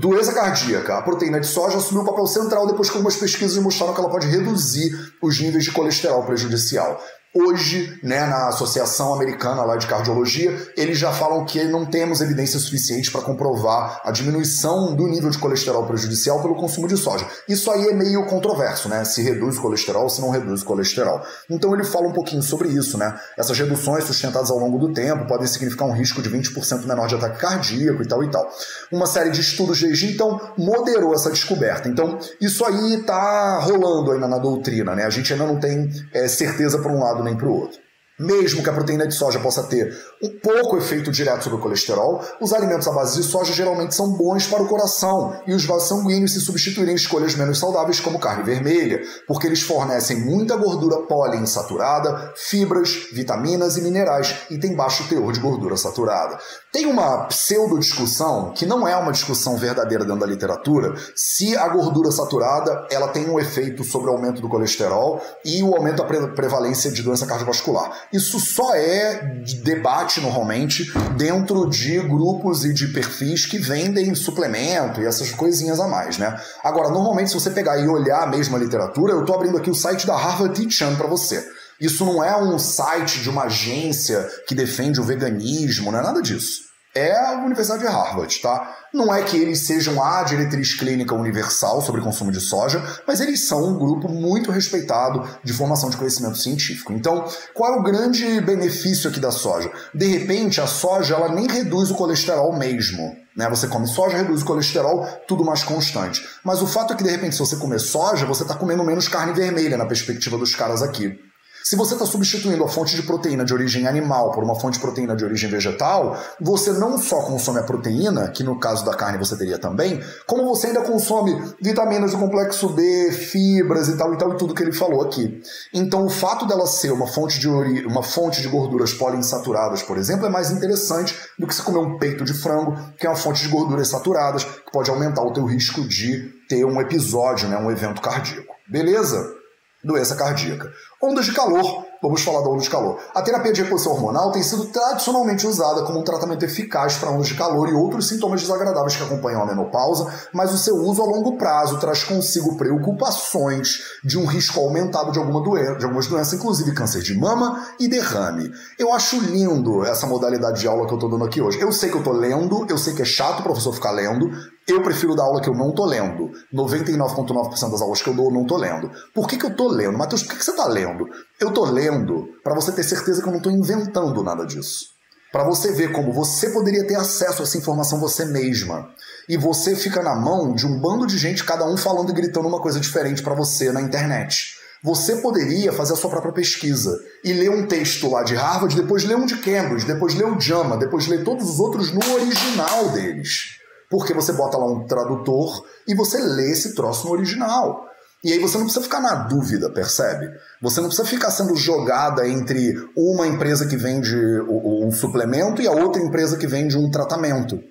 Doença cardíaca. A proteína de soja assumiu um papel central depois que algumas pesquisas mostraram que ela pode reduzir os níveis de colesterol prejudicial. Hoje, né, na Associação Americana lá de Cardiologia, eles já falam que não temos evidência suficiente para comprovar a diminuição do nível de colesterol prejudicial pelo consumo de soja. Isso aí é meio controverso, né? Se reduz o colesterol, se não reduz o colesterol. Então ele fala um pouquinho sobre isso, né? Essas reduções sustentadas ao longo do tempo podem significar um risco de 20% menor de ataque cardíaco e tal e tal. Uma série de estudos desde então moderou essa descoberta. Então isso aí está rolando ainda na doutrina, né? A gente ainda não tem é, certeza por um lado nem para o outro. Mesmo que a proteína de soja possa ter um pouco efeito direto sobre o colesterol, os alimentos à base de soja geralmente são bons para o coração e os vasos sanguíneos se substituírem escolhas menos saudáveis como carne vermelha, porque eles fornecem muita gordura poliinsaturada, fibras, vitaminas e minerais e têm baixo teor de gordura saturada. Tem uma pseudo discussão, que não é uma discussão verdadeira dentro da literatura, se a gordura saturada ela tem um efeito sobre o aumento do colesterol e o aumento da prevalência de doença cardiovascular. Isso só é debate normalmente dentro de grupos e de perfis que vendem suplemento e essas coisinhas a mais, né? Agora, normalmente, se você pegar e olhar a mesma literatura, eu estou abrindo aqui o site da Harvard Teaching para você. Isso não é um site de uma agência que defende o veganismo, não é nada disso. É a Universidade de Harvard, tá? Não é que eles sejam a diretriz clínica universal sobre consumo de soja, mas eles são um grupo muito respeitado de formação de conhecimento científico. Então, qual é o grande benefício aqui da soja? De repente, a soja ela nem reduz o colesterol mesmo. Né? Você come soja, reduz o colesterol, tudo mais constante. Mas o fato é que, de repente, se você comer soja, você está comendo menos carne vermelha na perspectiva dos caras aqui. Se você está substituindo a fonte de proteína de origem animal por uma fonte de proteína de origem vegetal, você não só consome a proteína, que no caso da carne você teria também, como você ainda consome vitaminas do complexo B, fibras e tal e tal e tudo que ele falou aqui. Então o fato dela ser uma fonte de uma fonte de gorduras poliinsaturadas, por exemplo, é mais interessante do que se comer um peito de frango, que é uma fonte de gorduras saturadas, que pode aumentar o teu risco de ter um episódio, né, um evento cardíaco. Beleza? Doença cardíaca. Ondas de calor, vamos falar da onda de calor. A terapia de reposição hormonal tem sido tradicionalmente usada como um tratamento eficaz para ondas de calor e outros sintomas desagradáveis que acompanham a menopausa, mas o seu uso a longo prazo traz consigo preocupações de um risco aumentado de, alguma doença, de algumas doenças, inclusive câncer de mama e derrame. Eu acho lindo essa modalidade de aula que eu estou dando aqui hoje. Eu sei que eu estou lendo, eu sei que é chato o professor ficar lendo, eu prefiro dar aula que eu não tô lendo. 99,9% das aulas que eu dou eu não tô lendo. Por que, que eu tô lendo? Matheus, por que, que você tá lendo? Eu tô lendo para você ter certeza que eu não tô inventando nada disso. Para você ver como você poderia ter acesso a essa informação você mesma. E você fica na mão de um bando de gente, cada um falando e gritando uma coisa diferente para você na internet. Você poderia fazer a sua própria pesquisa e ler um texto lá de Harvard, depois ler um de Cambridge, depois ler o JAMA, depois ler todos os outros no original deles. Porque você bota lá um tradutor e você lê esse troço no original. E aí você não precisa ficar na dúvida, percebe? Você não precisa ficar sendo jogada entre uma empresa que vende um suplemento e a outra empresa que vende um tratamento.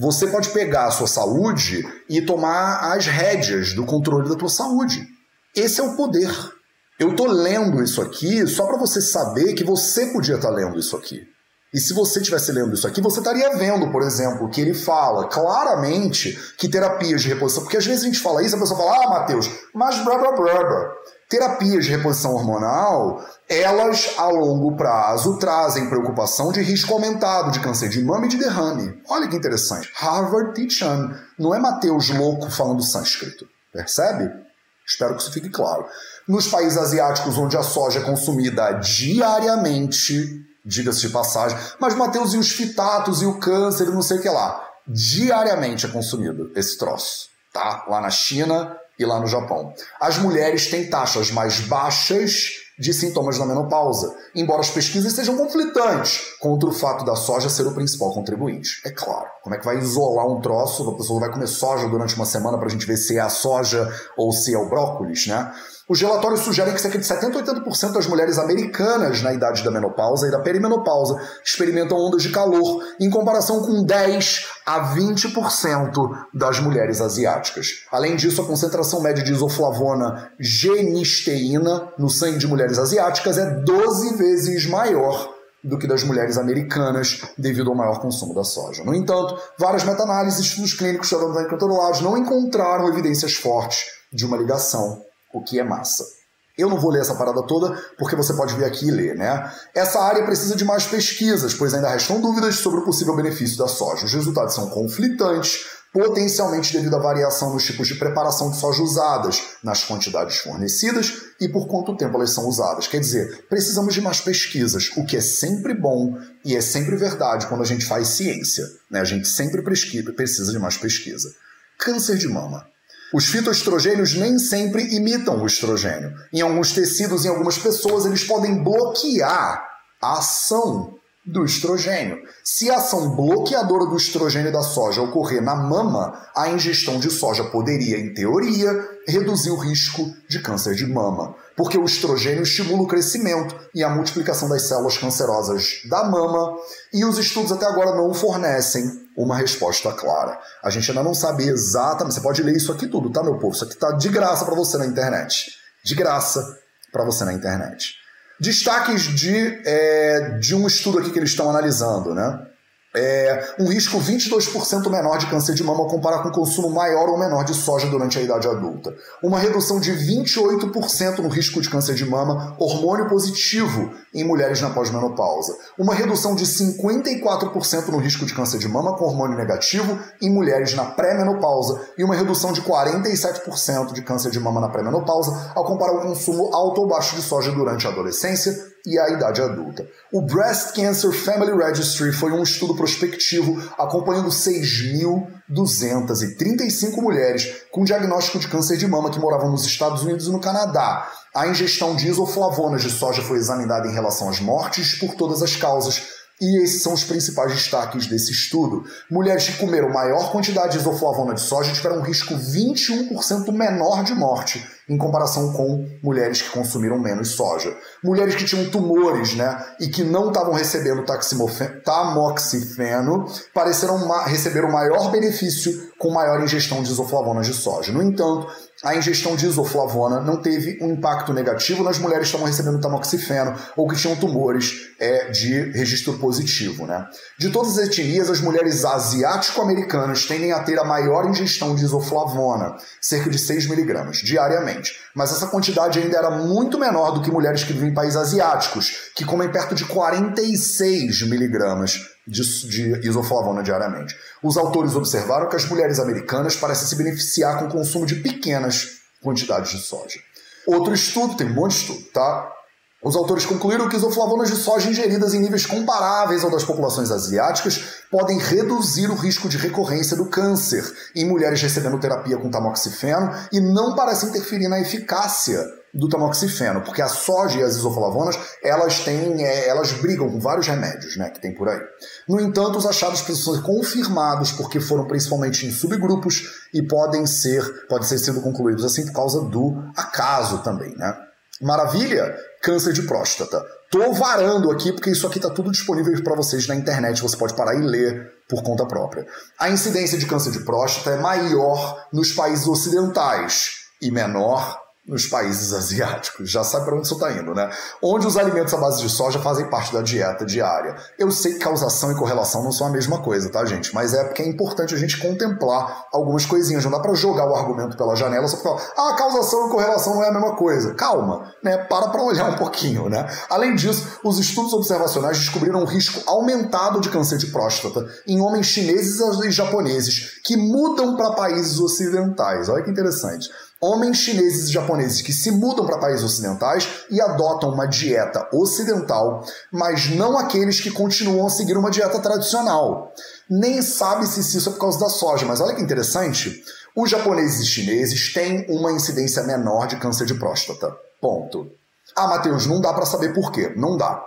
Você pode pegar a sua saúde e tomar as rédeas do controle da tua saúde. Esse é o poder. Eu tô lendo isso aqui só para você saber que você podia estar tá lendo isso aqui. E se você estivesse lendo isso aqui, você estaria vendo, por exemplo, que ele fala claramente que terapias de reposição. Porque às vezes a gente fala isso, a pessoa fala, ah, Matheus, mas blá blá blá blá. Terapias de reposição hormonal, elas a longo prazo trazem preocupação de risco aumentado de câncer de mama e de derrame. Olha que interessante. Harvard Tichan. Não é Matheus louco falando sânscrito. Percebe? Espero que isso fique claro. Nos países asiáticos onde a soja é consumida diariamente, diga-se de passagem. Mas, Mateus, e os fitatos e o câncer e não sei o que lá? Diariamente é consumido esse troço, tá? Lá na China e lá no Japão. As mulheres têm taxas mais baixas de sintomas da menopausa, embora as pesquisas sejam conflitantes contra o fato da soja ser o principal contribuinte. É claro, como é que vai isolar um troço, a pessoa vai comer soja durante uma semana para a gente ver se é a soja ou se é o brócolis, né? Os relatórios sugerem que cerca de 70 a 80% das mulheres americanas na idade da menopausa e da perimenopausa experimentam ondas de calor, em comparação com 10 a 20% das mulheres asiáticas. Além disso, a concentração média de isoflavona genisteína no sangue de mulheres asiáticas é 12 vezes maior do que das mulheres americanas devido ao maior consumo da soja. No entanto, várias meta-análises estudos clínicos em não encontraram evidências fortes de uma ligação o que é massa. Eu não vou ler essa parada toda, porque você pode vir aqui e ler, né? Essa área precisa de mais pesquisas, pois ainda restam dúvidas sobre o possível benefício da soja. Os resultados são conflitantes, potencialmente devido à variação nos tipos de preparação de soja usadas, nas quantidades fornecidas e por quanto tempo elas são usadas. Quer dizer, precisamos de mais pesquisas, o que é sempre bom e é sempre verdade quando a gente faz ciência. Né? A gente sempre precisa de mais pesquisa. Câncer de mama. Os fitoestrogênios nem sempre imitam o estrogênio. Em alguns tecidos, em algumas pessoas, eles podem bloquear a ação do estrogênio. Se a ação bloqueadora do estrogênio da soja ocorrer na mama, a ingestão de soja poderia, em teoria, reduzir o risco de câncer de mama, porque o estrogênio estimula o crescimento e a multiplicação das células cancerosas da mama, e os estudos até agora não fornecem uma resposta clara. A gente ainda não sabe exatamente, você pode ler isso aqui tudo, tá meu povo? Isso aqui tá de graça para você na internet. De graça para você na internet. Destaques de, é, de um estudo aqui que eles estão analisando, né? É, um risco 22% menor de câncer de mama ao comparar com o consumo maior ou menor de soja durante a idade adulta. Uma redução de 28% no risco de câncer de mama, hormônio positivo em mulheres na pós-menopausa. Uma redução de 54% no risco de câncer de mama com hormônio negativo em mulheres na pré-menopausa. E uma redução de 47% de câncer de mama na pré-menopausa ao comparar o consumo alto ou baixo de soja durante a adolescência e a idade adulta. O Breast Cancer Family Registry foi um estudo prospectivo acompanhando 6.235 mulheres com diagnóstico de câncer de mama que moravam nos Estados Unidos e no Canadá. A ingestão de isoflavonas de soja foi examinada em relação às mortes por todas as causas, e esses são os principais destaques desse estudo. Mulheres que comeram maior quantidade de isoflavona de soja tiveram um risco 21% menor de morte em comparação com mulheres que consumiram menos soja. Mulheres que tinham tumores, né, e que não estavam recebendo tamoxifeno, pareceram receber o maior benefício com maior ingestão de isoflavonas de soja. No entanto, a ingestão de isoflavona não teve um impacto negativo nas mulheres que estavam recebendo tamoxifeno ou que tinham tumores é, de registro positivo. Né? De todas as etnias, as mulheres asiático-americanas tendem a ter a maior ingestão de isoflavona, cerca de 6 miligramas, diariamente. Mas essa quantidade ainda era muito menor do que mulheres que vivem em países asiáticos, que comem perto de 46 miligramas de, de isoflavona diariamente. Os autores observaram que as mulheres americanas parecem se beneficiar com o consumo de pequenas quantidades de soja. Outro estudo, tem um monte de estudo, tá? Os autores concluíram que isoflavonas de soja ingeridas em níveis comparáveis ao das populações asiáticas podem reduzir o risco de recorrência do câncer em mulheres recebendo terapia com tamoxifeno e não parecem interferir na eficácia do tamoxifeno, porque a soja e as isoflavonas, elas têm, é, elas brigam com vários remédios, né, que tem por aí. No entanto, os achados precisam ser confirmados porque foram principalmente em subgrupos e podem ser, podem ser sendo concluídos assim por causa do acaso também, né? Maravilha? Câncer de próstata. Tô varando aqui porque isso aqui está tudo disponível para vocês na internet, você pode parar e ler por conta própria. A incidência de câncer de próstata é maior nos países ocidentais e menor nos países asiáticos. Já sabe para onde isso está indo, né? Onde os alimentos à base de soja fazem parte da dieta diária. Eu sei que causação e correlação não são a mesma coisa, tá, gente? Mas é porque é importante a gente contemplar algumas coisinhas. Não dá para jogar o argumento pela janela só falar, ah, causação e correlação não é a mesma coisa. Calma, né? Para para olhar um pouquinho, né? Além disso, os estudos observacionais descobriram um risco aumentado de câncer de próstata em homens chineses e japoneses que mudam para países ocidentais. Olha que interessante homens chineses e japoneses que se mudam para países ocidentais e adotam uma dieta ocidental, mas não aqueles que continuam a seguir uma dieta tradicional. Nem sabe-se se isso é por causa da soja, mas olha que interessante. Os japoneses e chineses têm uma incidência menor de câncer de próstata. Ponto. Ah, Matheus, não dá para saber por quê. Não dá.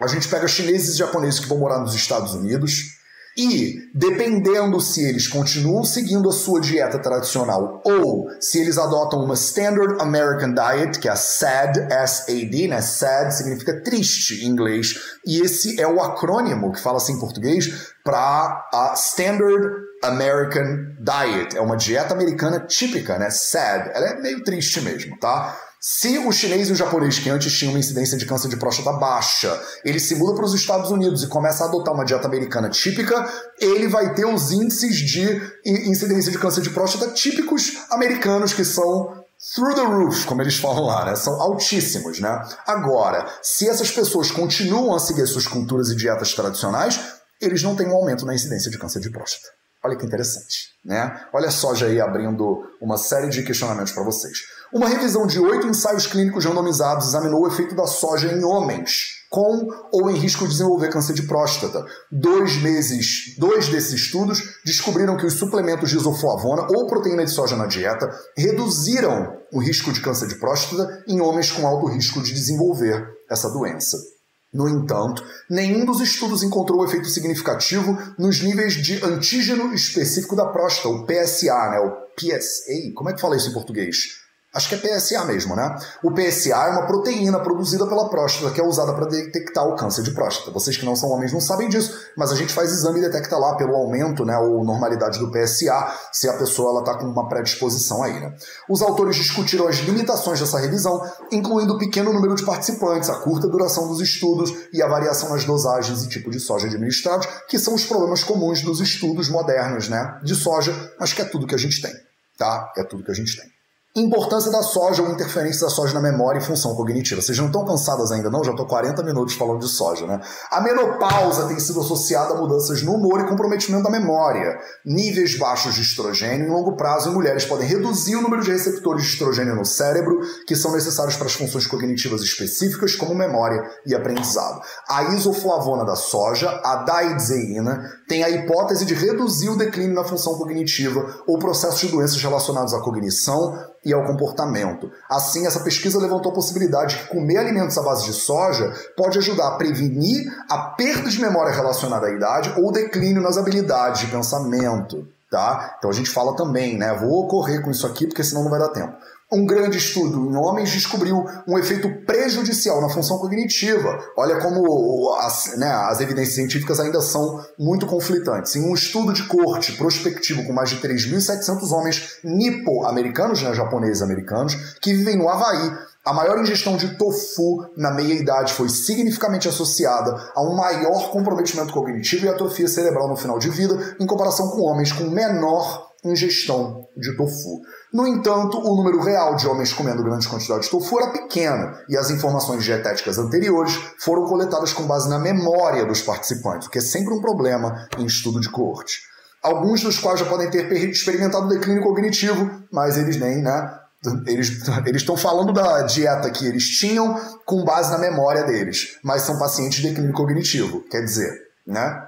A gente pega chineses e japoneses que vão morar nos Estados Unidos, e, dependendo se eles continuam seguindo a sua dieta tradicional ou se eles adotam uma Standard American Diet, que é a SAD, S-A-D, né? SAD significa triste em inglês, e esse é o acrônimo que fala assim em português para a Standard American Diet. É uma dieta americana típica, né? SAD. Ela é meio triste mesmo, tá? Se o chinês e o japonês, que antes tinham uma incidência de câncer de próstata baixa, ele se muda para os Estados Unidos e começa a adotar uma dieta americana típica, ele vai ter os índices de incidência de câncer de próstata típicos americanos, que são through the roof, como eles falam lá, né? São altíssimos, né? Agora, se essas pessoas continuam a seguir suas culturas e dietas tradicionais, eles não têm um aumento na incidência de câncer de próstata. Olha que interessante, né? Olha só já aí abrindo uma série de questionamentos para vocês. Uma revisão de oito ensaios clínicos randomizados examinou o efeito da soja em homens com ou em risco de desenvolver câncer de próstata. Dois meses, dois desses estudos descobriram que os suplementos de isoflavona ou proteína de soja na dieta reduziram o risco de câncer de próstata em homens com alto risco de desenvolver essa doença. No entanto, nenhum dos estudos encontrou efeito significativo nos níveis de antígeno específico da próstata, o PSA, né, o PSA, como é que fala isso em português? Acho que é PSA mesmo, né? O PSA é uma proteína produzida pela próstata que é usada para detectar o câncer de próstata. Vocês que não são homens não sabem disso, mas a gente faz exame e detecta lá pelo aumento, né, ou normalidade do PSA, se a pessoa ela tá com uma predisposição aí, né? Os autores discutiram as limitações dessa revisão, incluindo o pequeno número de participantes, a curta duração dos estudos e a variação nas dosagens e tipo de soja administrados, que são os problemas comuns dos estudos modernos, né, de soja, mas que é tudo que a gente tem, tá? É tudo que a gente tem. Importância da soja ou interferência da soja na memória e função cognitiva. Vocês não estão cansadas ainda, não? Já estou 40 minutos falando de soja, né? A menopausa tem sido associada a mudanças no humor e comprometimento da memória. Níveis baixos de estrogênio em longo prazo em mulheres podem reduzir o número de receptores de estrogênio no cérebro que são necessários para as funções cognitivas específicas, como memória e aprendizado. A isoflavona da soja, a daidzeína, tem a hipótese de reduzir o declínio na função cognitiva ou processos de doenças relacionados à cognição, e ao comportamento. Assim, essa pesquisa levantou a possibilidade de que comer alimentos à base de soja pode ajudar a prevenir a perda de memória relacionada à idade ou declínio nas habilidades de pensamento. Tá? Então a gente fala também, né? Vou correr com isso aqui porque senão não vai dar tempo. Um grande estudo em homens descobriu um efeito prejudicial na função cognitiva. Olha como as, né, as evidências científicas ainda são muito conflitantes. Em um estudo de corte prospectivo com mais de 3.700 homens nipo-americanos, né, japoneses americanos, que vivem no Havaí, a maior ingestão de tofu na meia-idade foi significativamente associada a um maior comprometimento cognitivo e atrofia cerebral no final de vida, em comparação com homens com menor ingestão de tofu. No entanto, o número real de homens comendo grandes quantidades de tofu era pequeno, e as informações dietéticas anteriores foram coletadas com base na memória dos participantes, o que é sempre um problema em estudo de coorte. Alguns dos quais já podem ter experimentado declínio cognitivo, mas eles nem, né? Eles estão falando da dieta que eles tinham com base na memória deles, mas são pacientes de declínio cognitivo, quer dizer, né?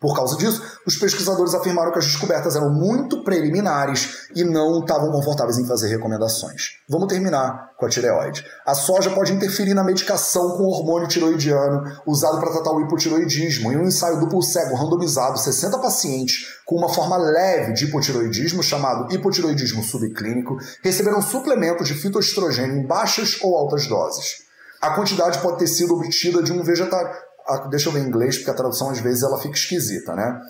Por causa disso, os pesquisadores afirmaram que as descobertas eram muito preliminares e não estavam confortáveis em fazer recomendações. Vamos terminar com a tireoide. A soja pode interferir na medicação com hormônio tiroidiano usado para tratar o hipotiroidismo. Em um ensaio duplo cego randomizado, 60 pacientes com uma forma leve de hipotiroidismo, chamado hipotiroidismo subclínico, receberam suplementos de fitoestrogênio em baixas ou altas doses. A quantidade pode ter sido obtida de um vegetal deixa eu ver em inglês, porque a tradução às vezes ela fica esquisita, né?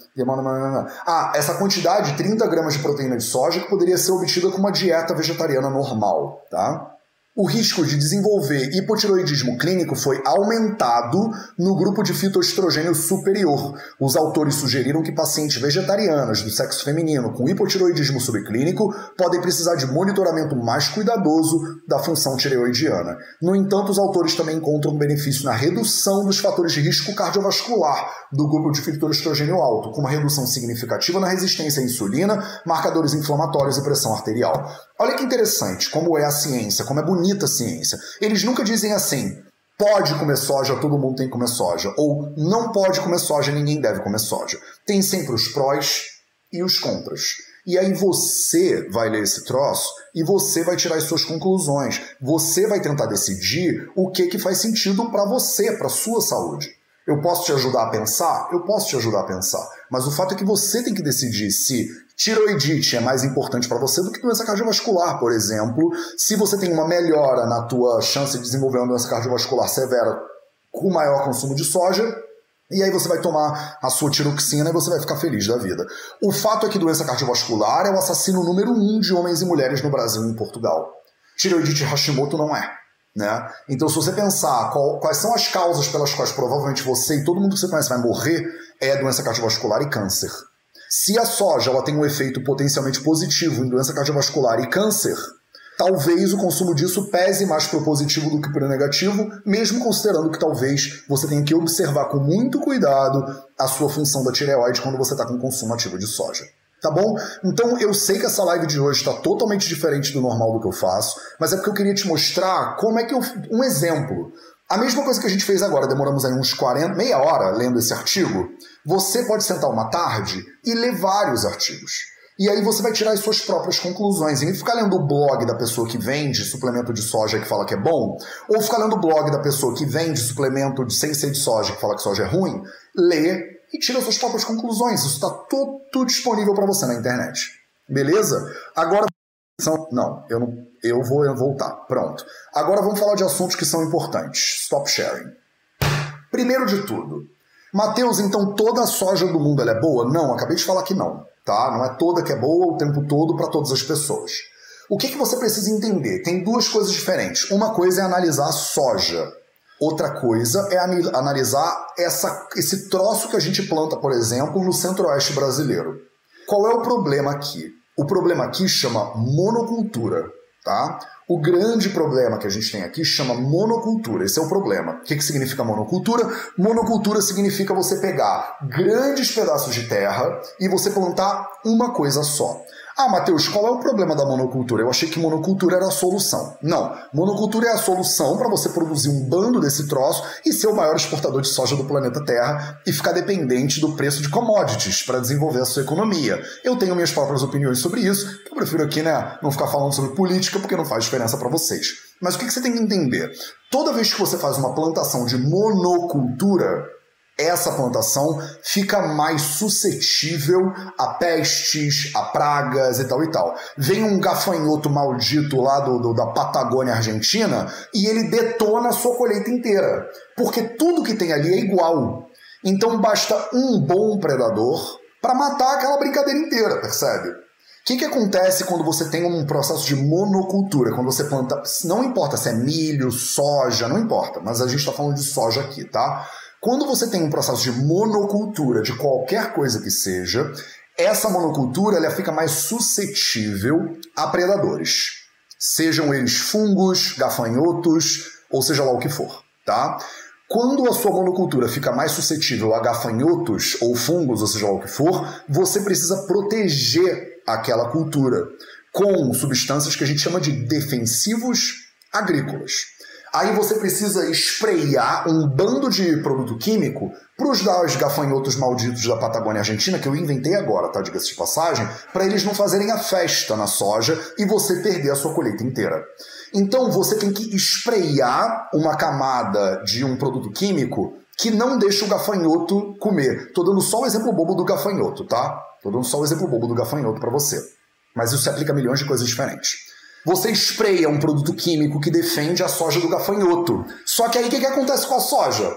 Ah, essa quantidade, 30 gramas de proteína de soja, que poderia ser obtida com uma dieta vegetariana normal, tá? O risco de desenvolver hipotiroidismo clínico foi aumentado no grupo de fitoestrogênio superior. Os autores sugeriram que pacientes vegetarianas do sexo feminino com hipotiroidismo subclínico podem precisar de monitoramento mais cuidadoso da função tireoidiana. No entanto, os autores também encontram benefício na redução dos fatores de risco cardiovascular do grupo de fitoestrogênio alto, com uma redução significativa na resistência à insulina, marcadores inflamatórios e pressão arterial. Olha que interessante como é a ciência, como é bonita a ciência. Eles nunca dizem assim: pode comer soja, todo mundo tem que comer soja, ou não pode comer soja, ninguém deve comer soja. Tem sempre os prós e os contras. E aí você vai ler esse troço e você vai tirar as suas conclusões. Você vai tentar decidir o que que faz sentido para você, para sua saúde. Eu posso te ajudar a pensar? Eu posso te ajudar a pensar. Mas o fato é que você tem que decidir se tiroidite é mais importante para você do que doença cardiovascular, por exemplo. Se você tem uma melhora na tua chance de desenvolver uma doença cardiovascular severa com maior consumo de soja, e aí você vai tomar a sua tiroxina e você vai ficar feliz da vida. O fato é que doença cardiovascular é o assassino número um de homens e mulheres no Brasil e em Portugal. Tiroidite Hashimoto não é. Né? Então, se você pensar qual, quais são as causas pelas quais provavelmente você e todo mundo que você conhece vai morrer, é doença cardiovascular e câncer. Se a soja ela tem um efeito potencialmente positivo em doença cardiovascular e câncer, talvez o consumo disso pese mais para o positivo do que para o negativo, mesmo considerando que talvez você tenha que observar com muito cuidado a sua função da tireoide quando você está com consumo ativo de soja. Tá bom? Então eu sei que essa live de hoje está totalmente diferente do normal do que eu faço, mas é porque eu queria te mostrar como é que eu. Um exemplo. A mesma coisa que a gente fez agora, demoramos aí uns 40, meia hora lendo esse artigo. Você pode sentar uma tarde e ler vários artigos. E aí você vai tirar as suas próprias conclusões. E ficar lendo o blog da pessoa que vende suplemento de soja que fala que é bom, ou ficar lendo o blog da pessoa que vende suplemento de sem ser de soja que fala que soja é ruim, lê e tira suas próprias conclusões. Isso está tudo disponível para você na internet. Beleza? Agora Não, eu não. Eu vou voltar. Pronto. Agora vamos falar de assuntos que são importantes. Stop sharing. Primeiro de tudo, Mateus, então toda a soja do mundo é boa? Não, acabei de falar que não, tá? Não é toda que é boa o tempo todo para todas as pessoas. O que, que você precisa entender? Tem duas coisas diferentes. Uma coisa é analisar a soja. Outra coisa é analisar essa, esse troço que a gente planta, por exemplo, no centro-oeste brasileiro. Qual é o problema aqui? O problema aqui chama monocultura, tá? O grande problema que a gente tem aqui chama monocultura. Esse é o problema. O que, que significa monocultura? Monocultura significa você pegar grandes pedaços de terra e você plantar uma coisa só. Ah, Matheus, qual é o problema da monocultura? Eu achei que monocultura era a solução. Não, monocultura é a solução para você produzir um bando desse troço e ser o maior exportador de soja do planeta Terra e ficar dependente do preço de commodities para desenvolver a sua economia. Eu tenho minhas próprias opiniões sobre isso, eu prefiro aqui né, não ficar falando sobre política porque não faz diferença para vocês. Mas o que você tem que entender? Toda vez que você faz uma plantação de monocultura, essa plantação fica mais suscetível a pestes, a pragas e tal e tal. Vem um gafanhoto maldito lá do, do, da Patagônia Argentina e ele detona a sua colheita inteira. Porque tudo que tem ali é igual. Então basta um bom predador para matar aquela brincadeira inteira, percebe? O que, que acontece quando você tem um processo de monocultura? Quando você planta. Não importa se é milho, soja, não importa, mas a gente está falando de soja aqui, tá? Quando você tem um processo de monocultura de qualquer coisa que seja, essa monocultura ela fica mais suscetível a predadores. Sejam eles fungos, gafanhotos, ou seja lá o que for, tá? Quando a sua monocultura fica mais suscetível a gafanhotos ou fungos, ou seja lá o que for, você precisa proteger aquela cultura com substâncias que a gente chama de defensivos agrícolas. Aí você precisa espreiar um bando de produto químico para os gafanhotos malditos da Patagônia Argentina, que eu inventei agora, tá? Diga-se de passagem, para eles não fazerem a festa na soja e você perder a sua colheita inteira. Então você tem que espreiar uma camada de um produto químico que não deixa o gafanhoto comer. Tô dando só o exemplo bobo do gafanhoto, tá? Tô dando só o exemplo bobo do gafanhoto para você. Mas isso se aplica a milhões de coisas diferentes. Você espreia um produto químico que defende a soja do gafanhoto. Só que aí o que, que acontece com a soja?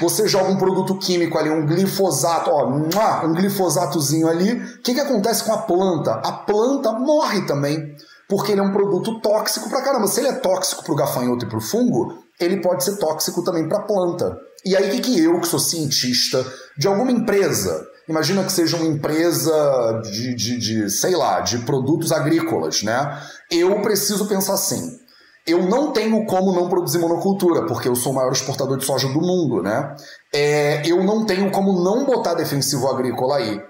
Você joga um produto químico ali, um glifosato, ó, um glifosatozinho ali. O que, que acontece com a planta? A planta morre também, porque ele é um produto tóxico pra caramba. Se ele é tóxico pro gafanhoto e pro fungo, ele pode ser tóxico também pra planta. E aí, o que, que eu, que sou cientista de alguma empresa, Imagina que seja uma empresa de, de, de, sei lá, de produtos agrícolas, né? Eu preciso pensar assim. Eu não tenho como não produzir monocultura, porque eu sou o maior exportador de soja do mundo, né? É, eu não tenho como não botar defensivo agrícola aí,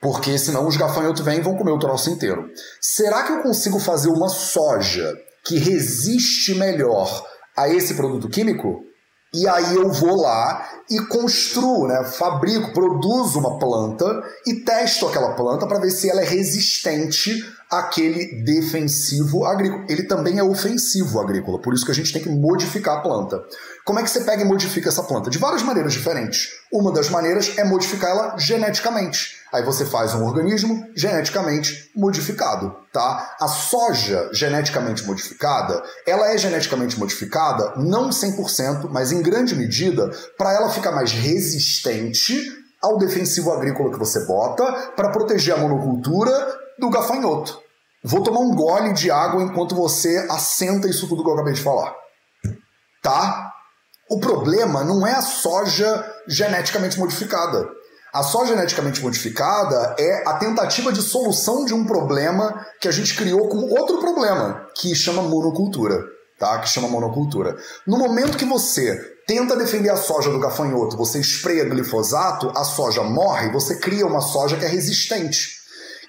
porque senão os gafanhotos vêm e vão comer o troço inteiro. Será que eu consigo fazer uma soja que resiste melhor a esse produto químico? E aí eu vou lá e construo, né, fabrico, produzo uma planta e testo aquela planta para ver se ela é resistente àquele defensivo agrícola. Ele também é ofensivo agrícola, por isso que a gente tem que modificar a planta. Como é que você pega e modifica essa planta? De várias maneiras diferentes. Uma das maneiras é modificá-la geneticamente. Aí você faz um organismo geneticamente modificado, tá? A soja geneticamente modificada, ela é geneticamente modificada não 100%, mas em grande medida para ela ficar mais resistente ao defensivo agrícola que você bota para proteger a monocultura do gafanhoto. Vou tomar um gole de água enquanto você assenta isso tudo que eu acabei de falar. Tá? O problema não é a soja geneticamente modificada. A soja geneticamente modificada é a tentativa de solução de um problema que a gente criou com outro problema, que chama monocultura, tá? Que chama monocultura. No momento que você tenta defender a soja do gafanhoto, você espreia glifosato, a soja morre, você cria uma soja que é resistente.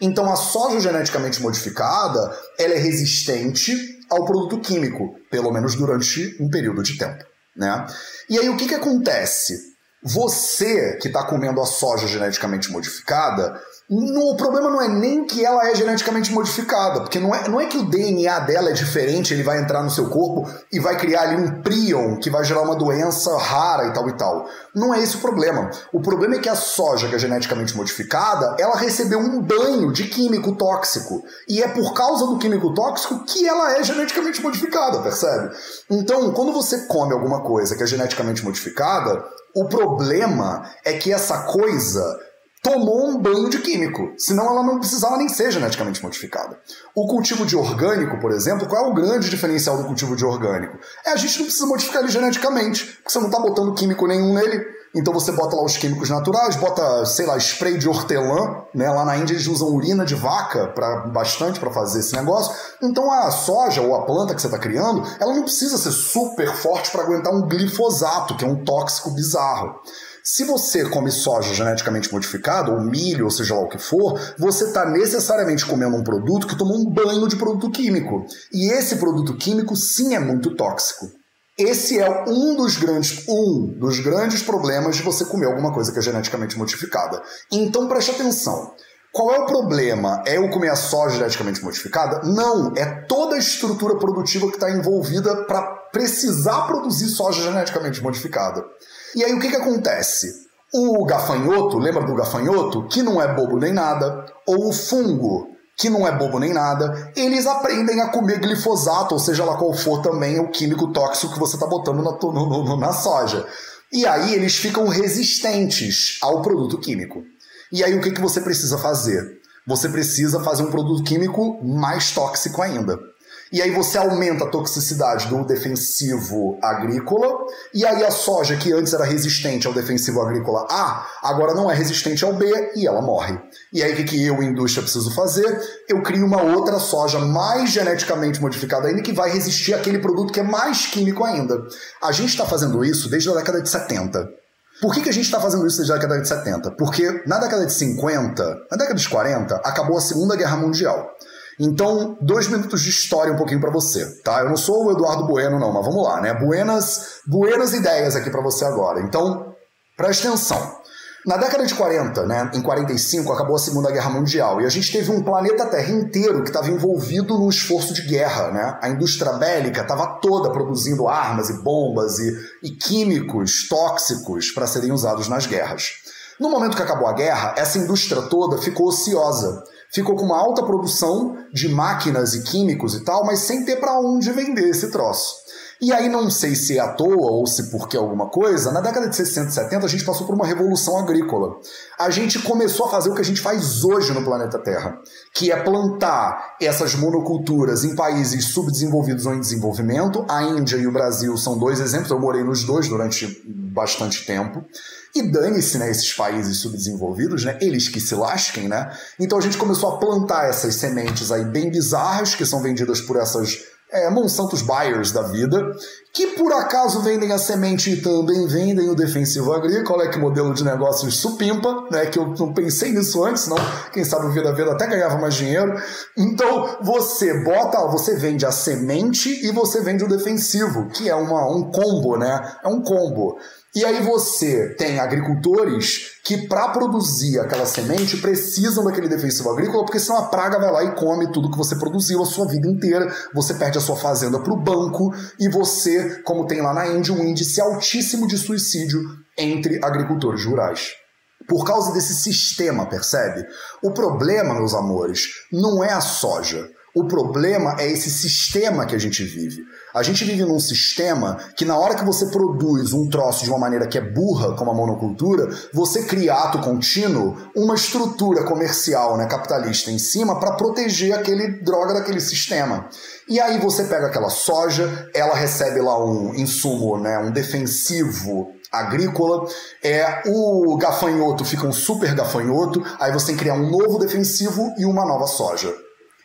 Então a soja geneticamente modificada, ela é resistente ao produto químico, pelo menos durante um período de tempo, né? E aí o que que acontece? Você que está comendo a soja geneticamente modificada, O problema não é nem que ela é geneticamente modificada, porque não é, não é que o DNA dela é diferente, ele vai entrar no seu corpo e vai criar ali um prion que vai gerar uma doença rara e tal e tal. Não é esse o problema. O problema é que a soja que é geneticamente modificada, ela recebeu um banho de químico tóxico. E é por causa do químico tóxico que ela é geneticamente modificada, percebe? Então, quando você come alguma coisa que é geneticamente modificada, o problema é que essa coisa tomou um banho de químico, senão ela não precisava nem ser geneticamente modificada. O cultivo de orgânico, por exemplo, qual é o grande diferencial do cultivo de orgânico? É a gente não precisa modificar ele geneticamente, porque você não está botando químico nenhum nele. Então você bota lá os químicos naturais, bota, sei lá, spray de hortelã, né? Lá na Índia eles usam urina de vaca para bastante para fazer esse negócio. Então a soja ou a planta que você está criando, ela não precisa ser super forte para aguentar um glifosato, que é um tóxico bizarro. Se você come soja geneticamente modificada, ou milho, ou seja lá o que for, você está necessariamente comendo um produto que tomou um banho de produto químico. E esse produto químico sim é muito tóxico. Esse é um dos grandes, um dos grandes problemas de você comer alguma coisa que é geneticamente modificada. Então preste atenção. Qual é o problema? É eu comer a soja geneticamente modificada? Não, é toda a estrutura produtiva que está envolvida para precisar produzir soja geneticamente modificada. E aí o que, que acontece? O gafanhoto, lembra do gafanhoto? Que não é bobo nem nada, ou o fungo, que não é bobo nem nada, eles aprendem a comer glifosato, ou seja lá qual for também o químico tóxico que você está botando na, no, no, na soja. E aí eles ficam resistentes ao produto químico. E aí o que, que você precisa fazer? Você precisa fazer um produto químico mais tóxico ainda. E aí você aumenta a toxicidade do defensivo agrícola, e aí a soja, que antes era resistente ao defensivo agrícola A, agora não é resistente ao B e ela morre. E aí o que, eu, indústria, preciso fazer? Eu crio uma outra soja mais geneticamente modificada ainda que vai resistir àquele produto que é mais químico ainda. A gente está fazendo isso desde a década de 70. Por que, que a gente está fazendo isso desde a década de 70? Porque na década de 50, na década de 40, acabou a Segunda Guerra Mundial. Então, dois minutos de história um pouquinho para você, tá? Eu não sou o Eduardo Bueno, não, mas vamos lá, né? Buenas, buenas ideias aqui para você agora. Então, preste atenção. Na década de 40, né, em 45, acabou a Segunda Guerra Mundial e a gente teve um planeta Terra inteiro que estava envolvido no esforço de guerra. Né? A indústria bélica estava toda produzindo armas e bombas e, e químicos tóxicos para serem usados nas guerras. No momento que acabou a guerra, essa indústria toda ficou ociosa ficou com uma alta produção de máquinas e químicos e tal, mas sem ter para onde vender esse troço. E aí, não sei se é à toa ou se porque alguma coisa, na década de 60 e 70 a gente passou por uma revolução agrícola. A gente começou a fazer o que a gente faz hoje no planeta Terra, que é plantar essas monoculturas em países subdesenvolvidos ou em desenvolvimento. A Índia e o Brasil são dois exemplos, eu morei nos dois durante bastante tempo. E dane-se, né, esses países subdesenvolvidos, né, eles que se lasquem, né? Então a gente começou a plantar essas sementes aí bem bizarras, que são vendidas por essas é, Monsantos Buyers da vida, que por acaso vendem a semente e também vendem o defensivo agrícola, é que modelo de negócios supimpa, né? Que eu não pensei nisso antes, não. Quem sabe o Vida Vida até ganhava mais dinheiro. Então você bota, você vende a semente e você vende o defensivo, que é uma, um combo, né? É um combo. E aí você tem agricultores que para produzir aquela semente precisam daquele defensivo agrícola, porque senão a praga vai lá e come tudo que você produziu a sua vida inteira, você perde a sua fazenda para o banco e você, como tem lá na Índia, um índice altíssimo de suicídio entre agricultores rurais. Por causa desse sistema, percebe? O problema, meus amores, não é a soja. O problema é esse sistema que a gente vive. A gente vive num sistema que, na hora que você produz um troço de uma maneira que é burra, como a monocultura, você cria ato contínuo uma estrutura comercial, né, capitalista em cima para proteger aquele droga daquele sistema. E aí você pega aquela soja, ela recebe lá um insumo, né, um defensivo agrícola, é o gafanhoto fica um super gafanhoto, aí você tem que criar um novo defensivo e uma nova soja.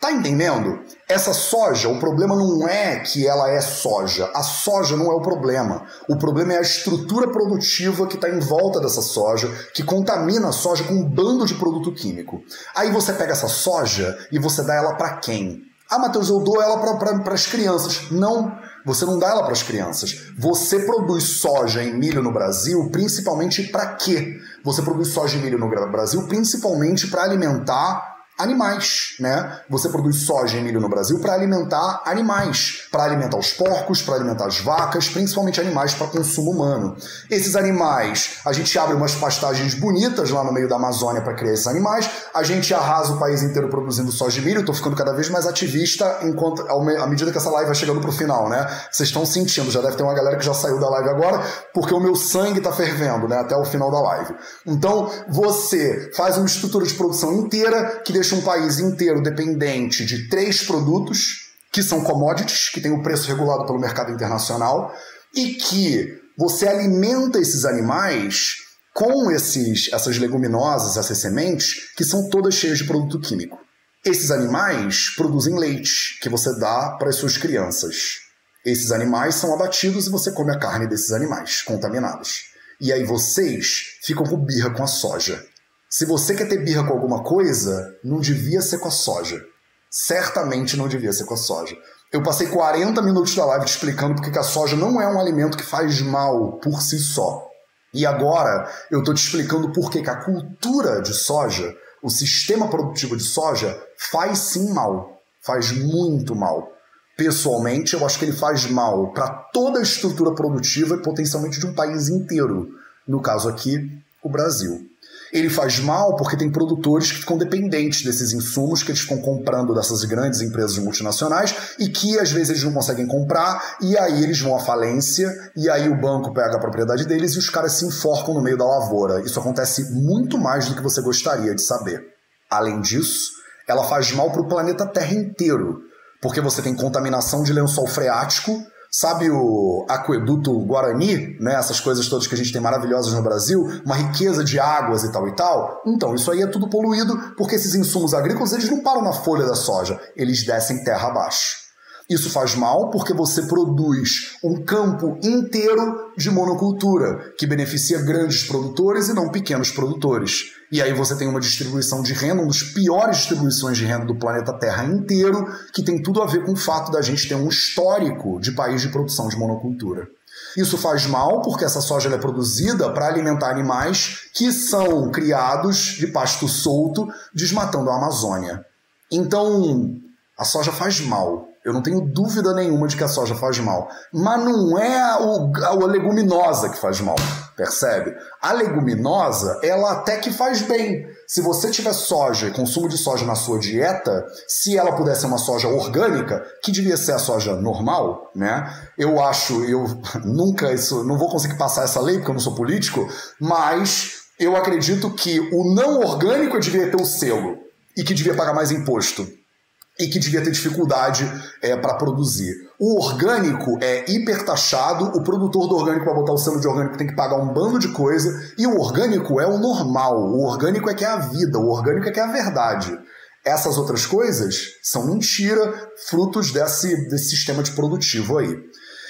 Tá entendendo? Essa soja, o problema não é que ela é soja. A soja não é o problema. O problema é a estrutura produtiva que está em volta dessa soja, que contamina a soja com um bando de produto químico. Aí você pega essa soja e você dá ela para quem? Ah, Matheus, eu dou ela para as crianças. Não, você não dá ela para as crianças. Você produz soja e milho no Brasil principalmente para quê? Você produz soja e milho no Brasil principalmente para alimentar animais, né? Você produz soja e milho no Brasil para alimentar animais, para alimentar os porcos, para alimentar as vacas, principalmente animais para consumo humano. Esses animais, a gente abre umas pastagens bonitas lá no meio da Amazônia para criar esses animais, a gente arrasa o país inteiro produzindo soja e milho. Estou ficando cada vez mais ativista enquanto à medida que essa live vai chegando pro final, né? Vocês estão sentindo, já deve ter uma galera que já saiu da live agora, porque o meu sangue está fervendo, né? Até o final da live. Então, você faz uma estrutura de produção inteira que deixa um país inteiro dependente de três produtos, que são commodities, que têm o preço regulado pelo mercado internacional, e que você alimenta esses animais com esses, essas leguminosas, essas sementes, que são todas cheias de produto químico. Esses animais produzem leite, que você dá para as suas crianças. Esses animais são abatidos e você come a carne desses animais contaminados. E aí vocês ficam com birra com a soja. Se você quer ter birra com alguma coisa, não devia ser com a soja. Certamente não devia ser com a soja. Eu passei 40 minutos da live te explicando porque a soja não é um alimento que faz mal por si só. E agora eu estou te explicando por que a cultura de soja, o sistema produtivo de soja, faz sim mal. Faz muito mal. Pessoalmente, eu acho que ele faz mal para toda a estrutura produtiva e potencialmente de um país inteiro. No caso aqui, o Brasil. Ele faz mal porque tem produtores que ficam dependentes desses insumos que eles ficam comprando dessas grandes empresas multinacionais e que às vezes eles não conseguem comprar e aí eles vão à falência e aí o banco pega a propriedade deles e os caras se enforcam no meio da lavoura. Isso acontece muito mais do que você gostaria de saber. Além disso, ela faz mal para o planeta Terra inteiro, porque você tem contaminação de lençol freático Sabe o aqueduto Guarani, né? Essas coisas todas que a gente tem maravilhosas no Brasil, uma riqueza de águas e tal e tal. Então, isso aí é tudo poluído porque esses insumos agrícolas eles não param na folha da soja, eles descem terra abaixo. Isso faz mal porque você produz um campo inteiro de monocultura, que beneficia grandes produtores e não pequenos produtores. E aí você tem uma distribuição de renda, uma das piores distribuições de renda do planeta Terra inteiro, que tem tudo a ver com o fato da gente ter um histórico de país de produção de monocultura. Isso faz mal porque essa soja é produzida para alimentar animais que são criados de pasto solto, desmatando a Amazônia. Então, a soja faz mal. Eu não tenho dúvida nenhuma de que a soja faz mal. Mas não é a, a, leguminosa que faz mal, percebe? A leguminosa, ela até que faz bem. Se você tiver soja consumo de soja na sua dieta, se ela pudesse ser uma soja orgânica, que devia ser a soja normal, né? Eu acho, eu nunca isso, não vou conseguir passar essa lei porque eu não sou político, mas eu acredito que o não orgânico devia ter o selo e que devia pagar mais imposto e que devia ter dificuldade é, para produzir. O orgânico é hipertaxado, o produtor do orgânico para botar o selo de orgânico tem que pagar um bando de coisa, e o orgânico é o normal, o orgânico é que é a vida, o orgânico é que é a verdade. Essas outras coisas são mentira, frutos desse, desse sistema de produtivo aí.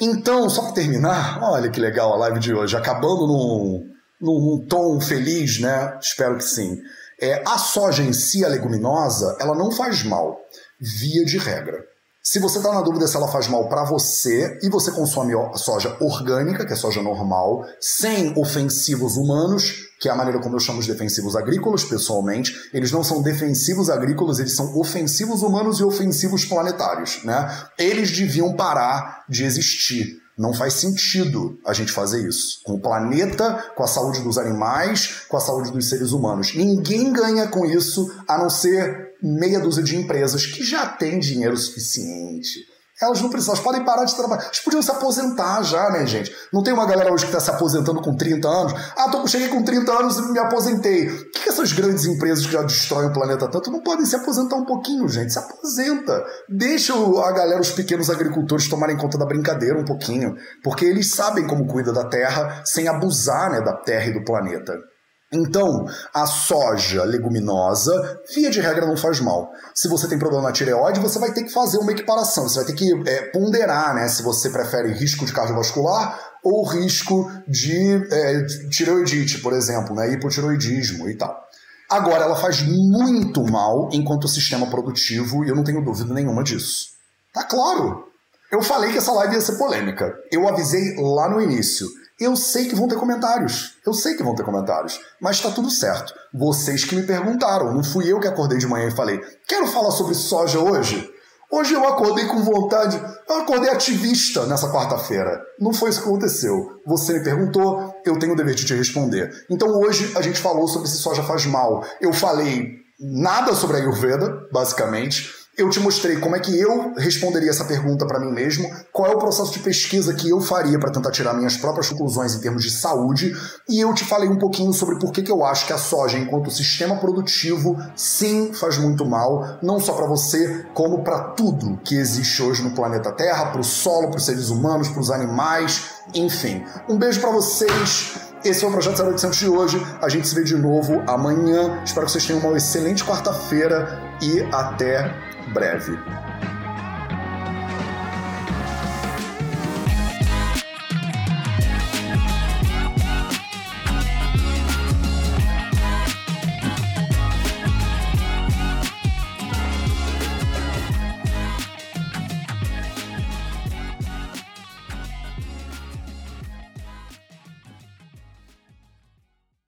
Então, só para terminar, olha que legal a live de hoje, acabando num, num tom feliz, né? Espero que sim. É, a soja em si, a leguminosa, ela não faz mal via de regra. Se você está na dúvida se ela faz mal para você e você consome soja orgânica, que é soja normal, sem ofensivos humanos, que é a maneira como eu chamo os defensivos agrícolas pessoalmente, eles não são defensivos agrícolas, eles são ofensivos humanos e ofensivos planetários, né? Eles deviam parar de existir. Não faz sentido a gente fazer isso. Com o planeta, com a saúde dos animais, com a saúde dos seres humanos. Ninguém ganha com isso a não ser meia dúzia de empresas que já têm dinheiro suficiente. Elas não precisam, elas podem parar de trabalhar. Elas podiam se aposentar já, né, gente? Não tem uma galera hoje que está se aposentando com 30 anos. Ah, tô, cheguei com 30 anos e me aposentei. Que, que essas grandes empresas que já destroem o planeta tanto não podem se aposentar um pouquinho, gente? Se aposenta. Deixa a galera, os pequenos agricultores, tomarem conta da brincadeira um pouquinho. Porque eles sabem como cuida da terra sem abusar né, da terra e do planeta. Então, a soja leguminosa, via de regra, não faz mal. Se você tem problema na tireoide, você vai ter que fazer uma equiparação, você vai ter que é, ponderar né, se você prefere risco de cardiovascular ou risco de é, tireoidite, por exemplo, né, hipotireoidismo e tal. Agora, ela faz muito mal enquanto sistema produtivo e eu não tenho dúvida nenhuma disso. Tá claro. Eu falei que essa live ia ser polêmica. Eu avisei lá no início. Eu sei que vão ter comentários. Eu sei que vão ter comentários. Mas tá tudo certo. Vocês que me perguntaram. Não fui eu que acordei de manhã e falei: quero falar sobre soja hoje? Hoje eu acordei com vontade. Eu acordei ativista nessa quarta-feira. Não foi isso que aconteceu. Você me perguntou, eu tenho o dever de te responder. Então hoje a gente falou sobre se soja faz mal. Eu falei nada sobre a Ayurveda, basicamente eu te mostrei como é que eu responderia essa pergunta para mim mesmo, qual é o processo de pesquisa que eu faria para tentar tirar minhas próprias conclusões em termos de saúde, e eu te falei um pouquinho sobre por que, que eu acho que a soja, enquanto sistema produtivo, sim faz muito mal, não só para você, como para tudo que existe hoje no planeta Terra, para o solo, para os seres humanos, para os animais, enfim. Um beijo para vocês. Esse é o Projeto 0800 de hoje. A gente se vê de novo amanhã. Espero que vocês tenham uma excelente quarta-feira e até breve.